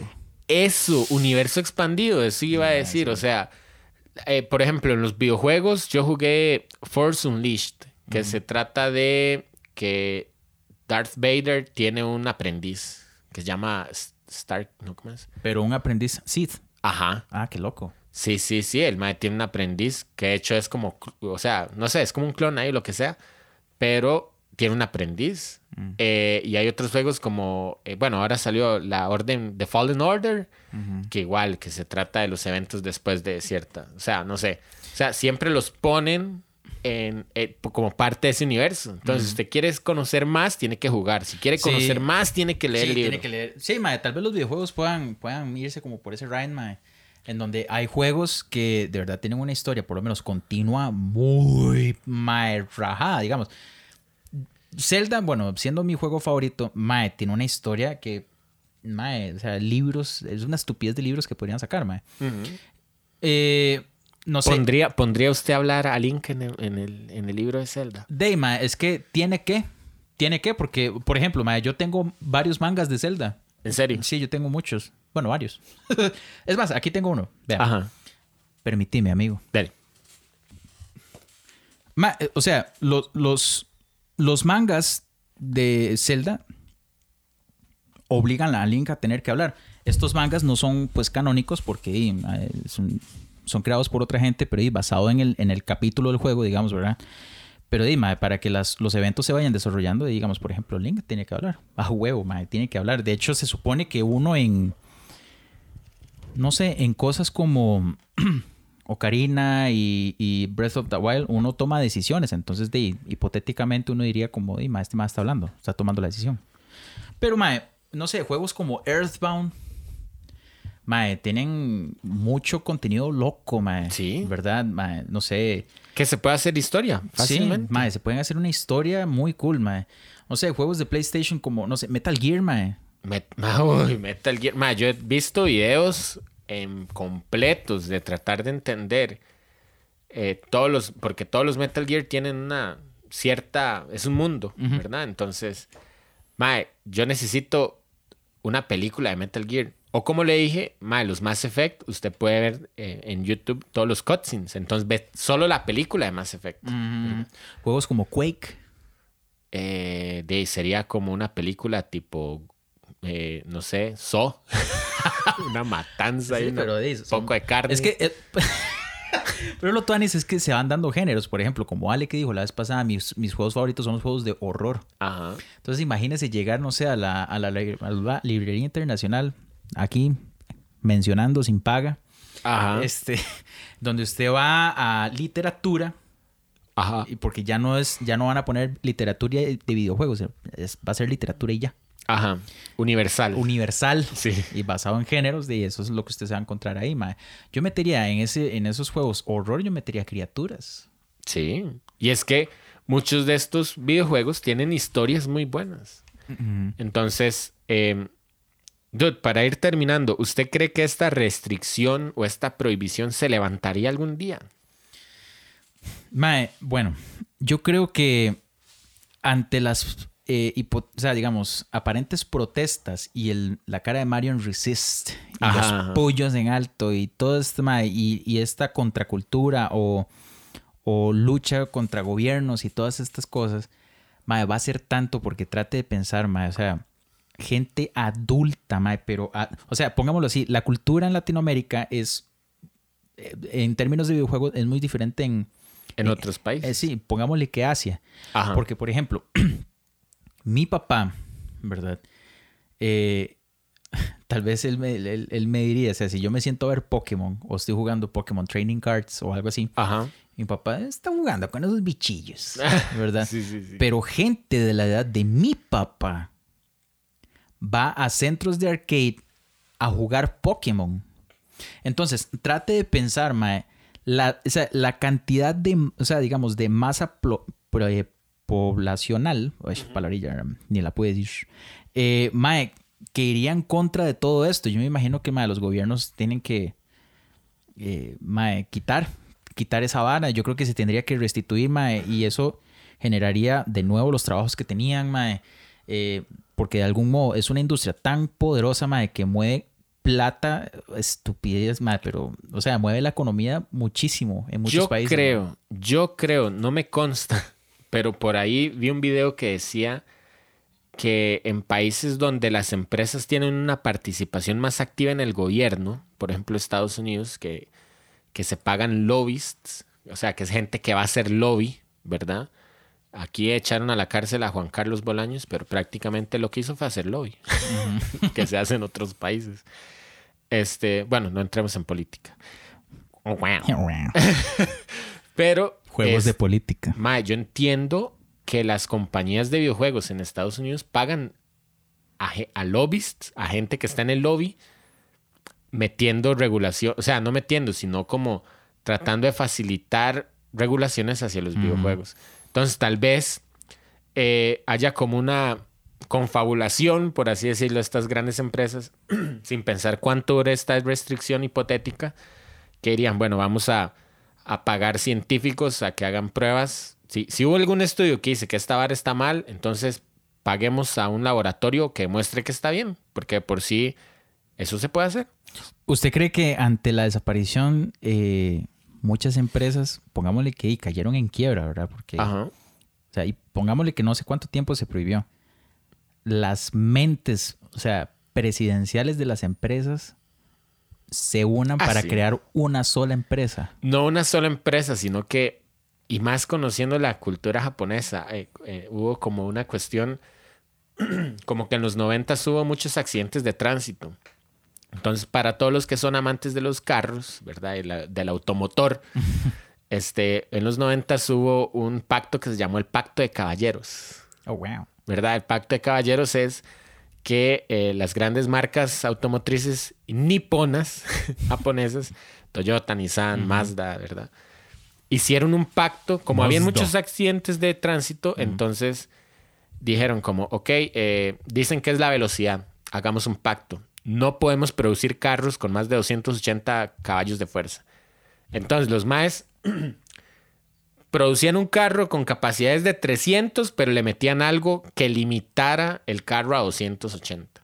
Eso, universo expandido, eso iba a decir. O sea, eh, por ejemplo, en los videojuegos yo jugué Force Unleashed, que se trata de que Darth Vader tiene un aprendiz que se llama Stark, ¿no? ¿Cómo es? Pero un aprendiz Sith. Ajá. Ah, qué loco. Sí, sí, sí, el mae tiene un aprendiz que de hecho es como, o sea, no sé, es como un clon ahí, lo que sea, pero tiene un aprendiz. Eh, y hay otros juegos como, eh, bueno, ahora salió la orden de Fallen Order, que igual, que se trata de los eventos después de cierta, o sea, no sé, o sea, siempre los ponen en, eh, como parte de ese universo. Entonces, si usted quiere conocer más, tiene que jugar. Si quiere Sí. conocer más, tiene que leer sí, el libro. tiene que leer. Sí, mae, tal vez los videojuegos puedan, puedan irse como por ese ride, mae, en donde hay juegos que de verdad tienen una historia, por lo menos continua, muy mae, rajada, digamos. Zelda, bueno, siendo mi juego favorito, mae, tiene una historia que, mae, o sea, libros, es una estupidez de libros que podrían sacar, mae. Eh, no sé. ¿Pondría, ¿Pondría usted a hablar a Link en el, en el, en el libro de Zelda? Deima, es que tiene que, tiene que, porque, por ejemplo, mae, yo tengo varios mangas de Zelda. ¿En serio? Sí, yo tengo muchos. Bueno, varios. es más, aquí tengo uno. Vean. Ajá. Permitime, amigo. Dale. Ma- eh, o sea, los, los, los mangas de Zelda obligan a Link a tener que hablar. Estos mangas no son pues canónicos porque eh, son, son creados por otra gente, pero basado en el, en el capítulo del juego, digamos, ¿verdad? Pero ma, para que las, los eventos se vayan desarrollando, digamos, por ejemplo, Link tiene que hablar. A huevo, ma, tiene que hablar. De hecho, se supone que uno en, no sé, en cosas como Ocarina y, y Breath of the Wild, uno toma decisiones. Entonces, de, hipotéticamente, uno diría como, "Di, ma, este ma está hablando, está tomando la decisión. Pero, mae, no sé, juegos como Earthbound, mae, tienen mucho contenido loco, mae. Sí. ¿Verdad? Mae, no sé. Que se puede hacer historia fácilmente. Sí, mae, se pueden hacer una historia muy cool, mae. No sé, juegos de PlayStation como, no sé, Metal Gear, mae. Met- ma, uy, Metal Gear. Ma, yo he visto videos em, completos de tratar de entender eh, todos los. Porque todos los Metal Gear tienen una cierta. Es un mundo, ¿verdad? Entonces, ma, yo necesito una película de Metal Gear. O como le dije, ma, los Mass Effect, usted puede ver eh, en YouTube todos los cutscenes. Entonces ve solo la película de Mass Effect. Juegos como Quake. Eh, de, sería como una película tipo, eh, no sé, So. una matanza y Sí, pero de- son- poco de carne. Es que. eh, pero lo tuanis es que se van dando géneros. Por ejemplo, como Ale que dijo la vez pasada, mis, mis juegos favoritos son los juegos de horror. Ajá. Entonces, imagínese llegar, no sé, a la, a la, li- a la librería internacional, aquí mencionando sin paga, Ajá. este, donde usted va a literatura, Ajá. y porque ya no es, ya no van a poner literatura de de videojuegos, es- va a ser literatura y ya. Ajá. Universal. Universal Sí. y basado en géneros, y eso es lo que usted se va a encontrar ahí, mae. Yo metería en ese, en esos juegos horror, yo metería criaturas. sí. Y es que muchos de estos videojuegos tienen historias muy buenas. Entonces, eh, dude, para ir terminando, ¿usted cree que esta restricción o esta prohibición se levantaría algún día? Mae, bueno, yo creo que ante las, eh, hipo- o sea, digamos, aparentes protestas y el, la cara de Marion Resist y Ajá, los pollos en alto y todo esto, mae, y, y esta contracultura o, o lucha contra gobiernos y todas estas cosas, mae, va a ser tanto porque trate de pensar, mae, o sea, gente adulta, mae, pero, a- o sea, pongámoslo así, la cultura en Latinoamérica es, eh, en términos de videojuegos, es muy diferente en... En Eh, otros países. eh, sí, pongámosle que Asia. Ajá. Porque, por ejemplo, mi papá, ¿verdad? Eh, tal vez él me, él- él me diría, o sea, si yo me siento a ver Pokémon o estoy jugando Pokémon Training Cards o algo así, Ajá. mi papá está jugando con esos bichillos, ¿verdad? Sí, sí, sí. Pero gente de la edad de mi papá va a centros de arcade a jugar Pokémon. Entonces, trate de pensar, mae, la, o sea, la cantidad de, o sea, digamos, de masa pro- poblacional, uy, palabrilla, ni la puedes decir, eh, mae, que iría en contra de todo esto. Yo me imagino que, mae, los gobiernos tienen que, eh, mae, quitar, quitar esa vara. Yo creo que se tendría que restituir, mae, y eso generaría de nuevo los trabajos que tenían, mae, eh, porque de algún modo es una industria tan poderosa, mae, que mueve plata, estupidez, mae, pero, o sea, mueve la economía muchísimo en muchos yo países. mae. creo, yo creo, no me consta, pero por ahí vi un video que decía que en países donde las empresas tienen una participación más activa en el gobierno, por ejemplo Estados Unidos, que que se pagan lobbyists, o sea, que es gente que va a hacer lobby, ¿verdad? Aquí echaron a la cárcel a Juan Carlos Bolaños, pero prácticamente lo que hizo fue hacer lobby, que se hace en otros países. Este, bueno, no entremos en política. Pero Juegos es- de política. Mae, yo entiendo que las compañías de videojuegos en Estados Unidos pagan a, a lobbyists, a gente que está en el lobby, metiendo regulación, o sea, no metiendo, sino como tratando de facilitar regulaciones hacia los videojuegos. Entonces, tal vez eh, haya como una confabulación, por así decirlo, de estas grandes empresas, sin pensar cuánto dura esta restricción hipotética, que dirían, bueno, vamos a, a pagar científicos a que hagan pruebas. Si, si hubo algún estudio que dice que esta vara está mal, entonces paguemos a un laboratorio que muestre que está bien, porque por sí eso se puede hacer. ¿Usted cree que ante la desaparición eh, muchas empresas, pongámosle que cayeron en quiebra, ¿verdad? Porque, Ajá. o sea, y pongámosle que no sé cuánto tiempo se prohibió. Las mentes, o sea, presidenciales de las empresas se unan Ah, para sí. crear una sola empresa. No una sola empresa, sino que, y más conociendo la cultura japonesa, eh, eh, hubo como una cuestión, como que en los 90 hubo muchos accidentes de tránsito. Entonces, para todos los que son amantes de los carros, ¿verdad? La- del automotor, este, en los 90 hubo un pacto que se llamó el Pacto de Caballeros. Oh, wow. ¿verdad? El pacto de caballeros es que eh, las grandes marcas automotrices niponas, japonesas, Toyota, Nissan, Mazda, ¿verdad? Hicieron un pacto, como habían Mazda. muchos accidentes de tránsito, entonces dijeron como, ok, eh, dicen que es la velocidad, hagamos un pacto. No podemos producir carros con más de 280 caballos de fuerza. Entonces los maes producían un carro con capacidades de 300, pero le metían algo que limitara el carro a 280.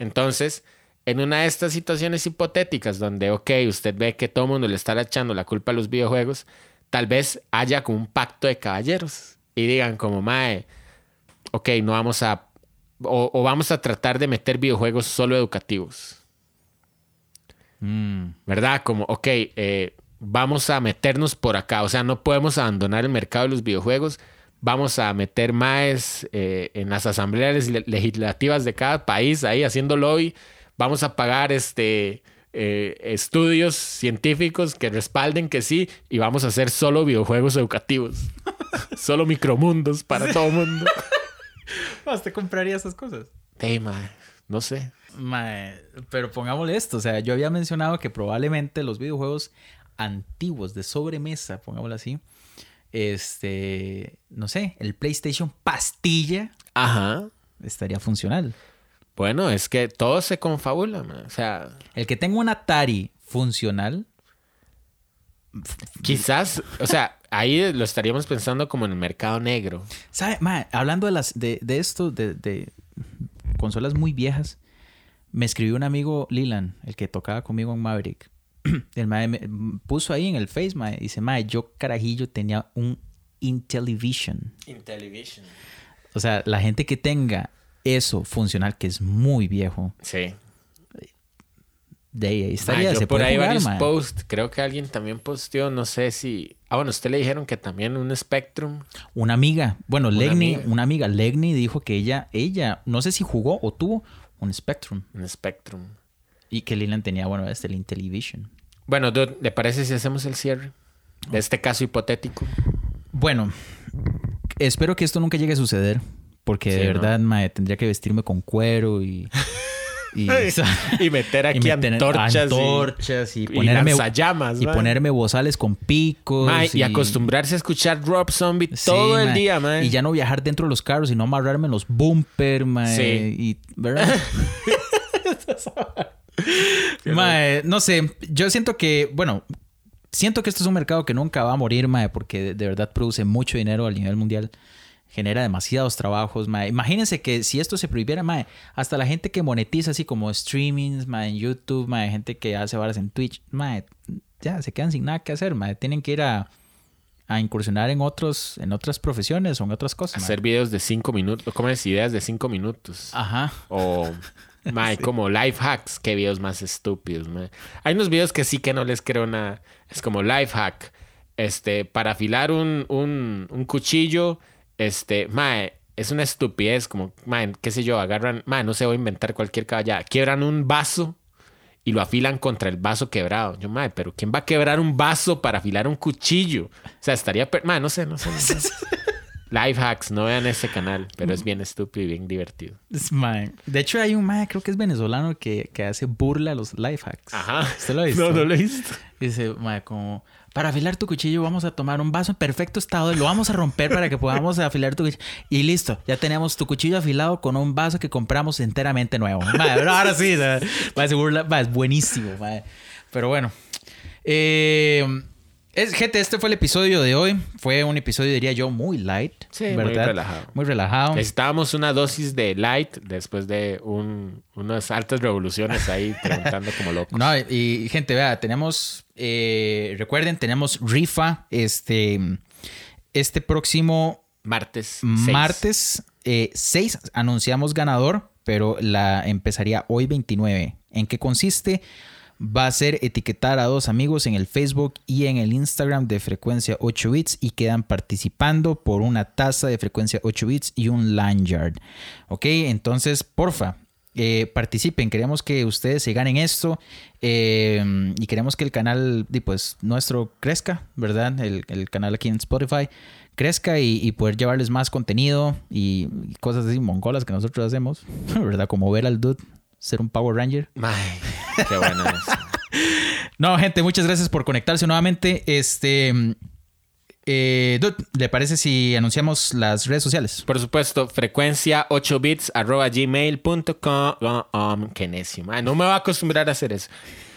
Entonces, en una de estas situaciones hipotéticas donde, ok, usted ve que todo el mundo le está echando la culpa a los videojuegos, tal vez haya como un pacto de caballeros y digan como, mae, ok, no vamos a, o, o vamos a tratar de meter videojuegos solo educativos. Mm. ¿verdad? Como, ok, eh, vamos a meternos por acá, o sea, no podemos abandonar el mercado de los videojuegos, vamos a meter más eh, en las asambleas le- legislativas de cada país ahí haciendo lobby, vamos a pagar este... eh, estudios científicos que respalden que sí y vamos a hacer solo videojuegos educativos. Solo micromundos para todo el mundo ¿Usted compraría esas cosas? Hey, mae, no sé. Pero pongámosle esto, o sea, yo había mencionado que probablemente los videojuegos antiguos de sobremesa, pongámoslo así, este, no sé, el PlayStation pastilla ajá estaría funcional. bueno es que todo se confabula o sea El que tenga un Atari funcional, Quizás, o sea, ahí lo estaríamos pensando como en el mercado negro. ¿sabe? Hablando de las de, de esto, de, de consolas muy viejas, me escribió un amigo Lilan, el que tocaba conmigo en Maverick. El mae me puso ahí en el Face, mae, dice, mae, yo carajillo tenía un Intellivision. Intellivision. O sea, la gente que tenga eso funcional, que es muy viejo, Sí. de ahí estaría, se por puede ahí jugar, varios mae. posts. Creo que alguien también posteó, no sé si. Ah, bueno, usted le dijeron que también un Spectrum. Una amiga, bueno, Una Legni, amiga. una amiga, Legni dijo que ella, ella, no sé si jugó o tuvo un Spectrum Un Spectrum. y que Lilan tenía, bueno, este, el Intellivision. Bueno, dude, ¿le parece si hacemos el cierre de este caso hipotético? Bueno, espero que esto nunca llegue a suceder, porque Sí, de ¿no? verdad, mae, tendría que vestirme con cuero y... y, Y meter y aquí meter antorchas. y- antorchas y, y ponerme lanzallamas, y mae. ponerme bozales con picos Mae, y acostumbrarse a escuchar Rob Zombie Sí, todo el mae. día, man. Y ya no viajar dentro de los carros, sino amarrarme en los bumper, mae. Sí. Y, ¿verdad? mae, no sé. Yo siento que, bueno, siento que esto es un mercado que nunca va a morir, mae, porque de, verdad produce mucho dinero a nivel mundial. Genera demasiados trabajos, mae. Imagínense que si esto se prohibiera, mae, hasta la gente que monetiza así como streamings, mae, en YouTube, mae, gente que hace varas en Twitch, mae, ya se quedan sin nada que hacer, mae. Tienen que ir a, a incursionar en otros, en otras profesiones o en otras cosas. mae. Hacer videos de cinco minutos, ¿cómo es? Ideas de cinco minutos. Ajá. O Mae, como life hacks. Qué videos más estúpidos, mae. Hay unos videos que sí que no les creo nada. Es como life hack. Este, para afilar un, un, un cuchillo, este, mae, es una estupidez. Como, mae, qué sé yo, agarran, mae, no sé, voy a inventar cualquier caballada. Quiebran un vaso y lo afilan contra el vaso quebrado. Yo, mae, pero ¿quién va a quebrar un vaso para afilar un cuchillo? O sea, estaría, mae, no sé, no sé. No sé. Life hacks, no vean ese canal, pero es bien estúpido y bien divertido. De hecho, hay un mae, creo que es venezolano, que, que hace burla a los life hacks. Ajá. ¿Usted lo ha visto? No, no lo he visto. Dice, mae, como, para afilar tu cuchillo vamos a tomar un vaso en perfecto estado y lo vamos a romper para que podamos afilar tu cuchillo. Y listo, ya tenemos tu cuchillo afilado con un vaso que compramos enteramente nuevo. Mae, pero ahora sí, mae, mae, se burla, mae, es buenísimo, mae. Pero bueno. Eh, es, gente, este fue el episodio de hoy. Fue un episodio, diría yo, muy light. Sí, muy ¿verdad? relajado. Muy relajado. Necesitábamos una dosis de light después de un, unas altas revoluciones ahí preguntando como locos. No, y, y, gente, vea, tenemos, eh, recuerden, tenemos rifa este, este próximo Martes. martes 6 anunciamos ganador, pero la empezaría hoy 29. ¿En qué consiste? Va a ser etiquetar a dos amigos en el Facebook y en el Instagram de frecuencia 8 bits y quedan participando por una taza de frecuencia 8 bits y un lanyard. Ok, entonces, porfa, eh, participen. Queremos que ustedes se ganen esto eh, y queremos que el canal pues, nuestro crezca, ¿verdad? El, canal aquí en Spotify crezca y, poder llevarles más contenido y, y cosas así mongolas que nosotros hacemos, ¿verdad? Como ver al dude ser un Power Ranger. Ay, qué bueno no, gente, muchas gracias por conectarse nuevamente. Este. Eh, dude, ¿le parece si anunciamos las redes sociales? Por supuesto, frecuencia 8 bits arroba gmail.com. Qué necio, man. No me voy a acostumbrar a hacer eso.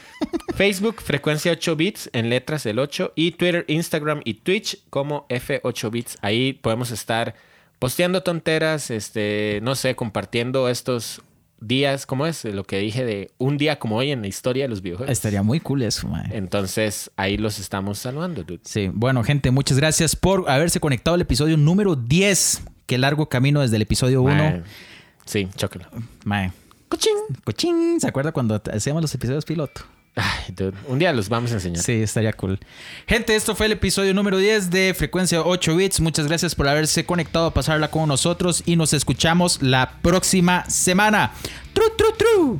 Facebook, frecuencia 8 bits, en letras el 8. Y Twitter, Instagram y Twitch como F8 bits. Ahí podemos estar posteando tonteras, este, no sé, compartiendo estos días, ¿cómo es? Lo que dije de un día como hoy en la historia de los videojuegos. Estaría muy cool eso, man. Entonces, ahí los estamos saludando, dude. Sí, bueno, gente, muchas gracias por haberse conectado al episodio número 10. Qué largo camino desde el episodio 1. Sí, chócalo. Mae. Cochín. Cochín. ¿Se acuerda cuando hacíamos los episodios piloto? Un día los vamos a enseñar. Sí, estaría cool. Gente, esto fue el episodio número 10 de Frecuencia 8 Bits. Muchas gracias por haberse conectado a pasarla con nosotros y nos escuchamos la próxima semana. ¡Tru, tru, tru!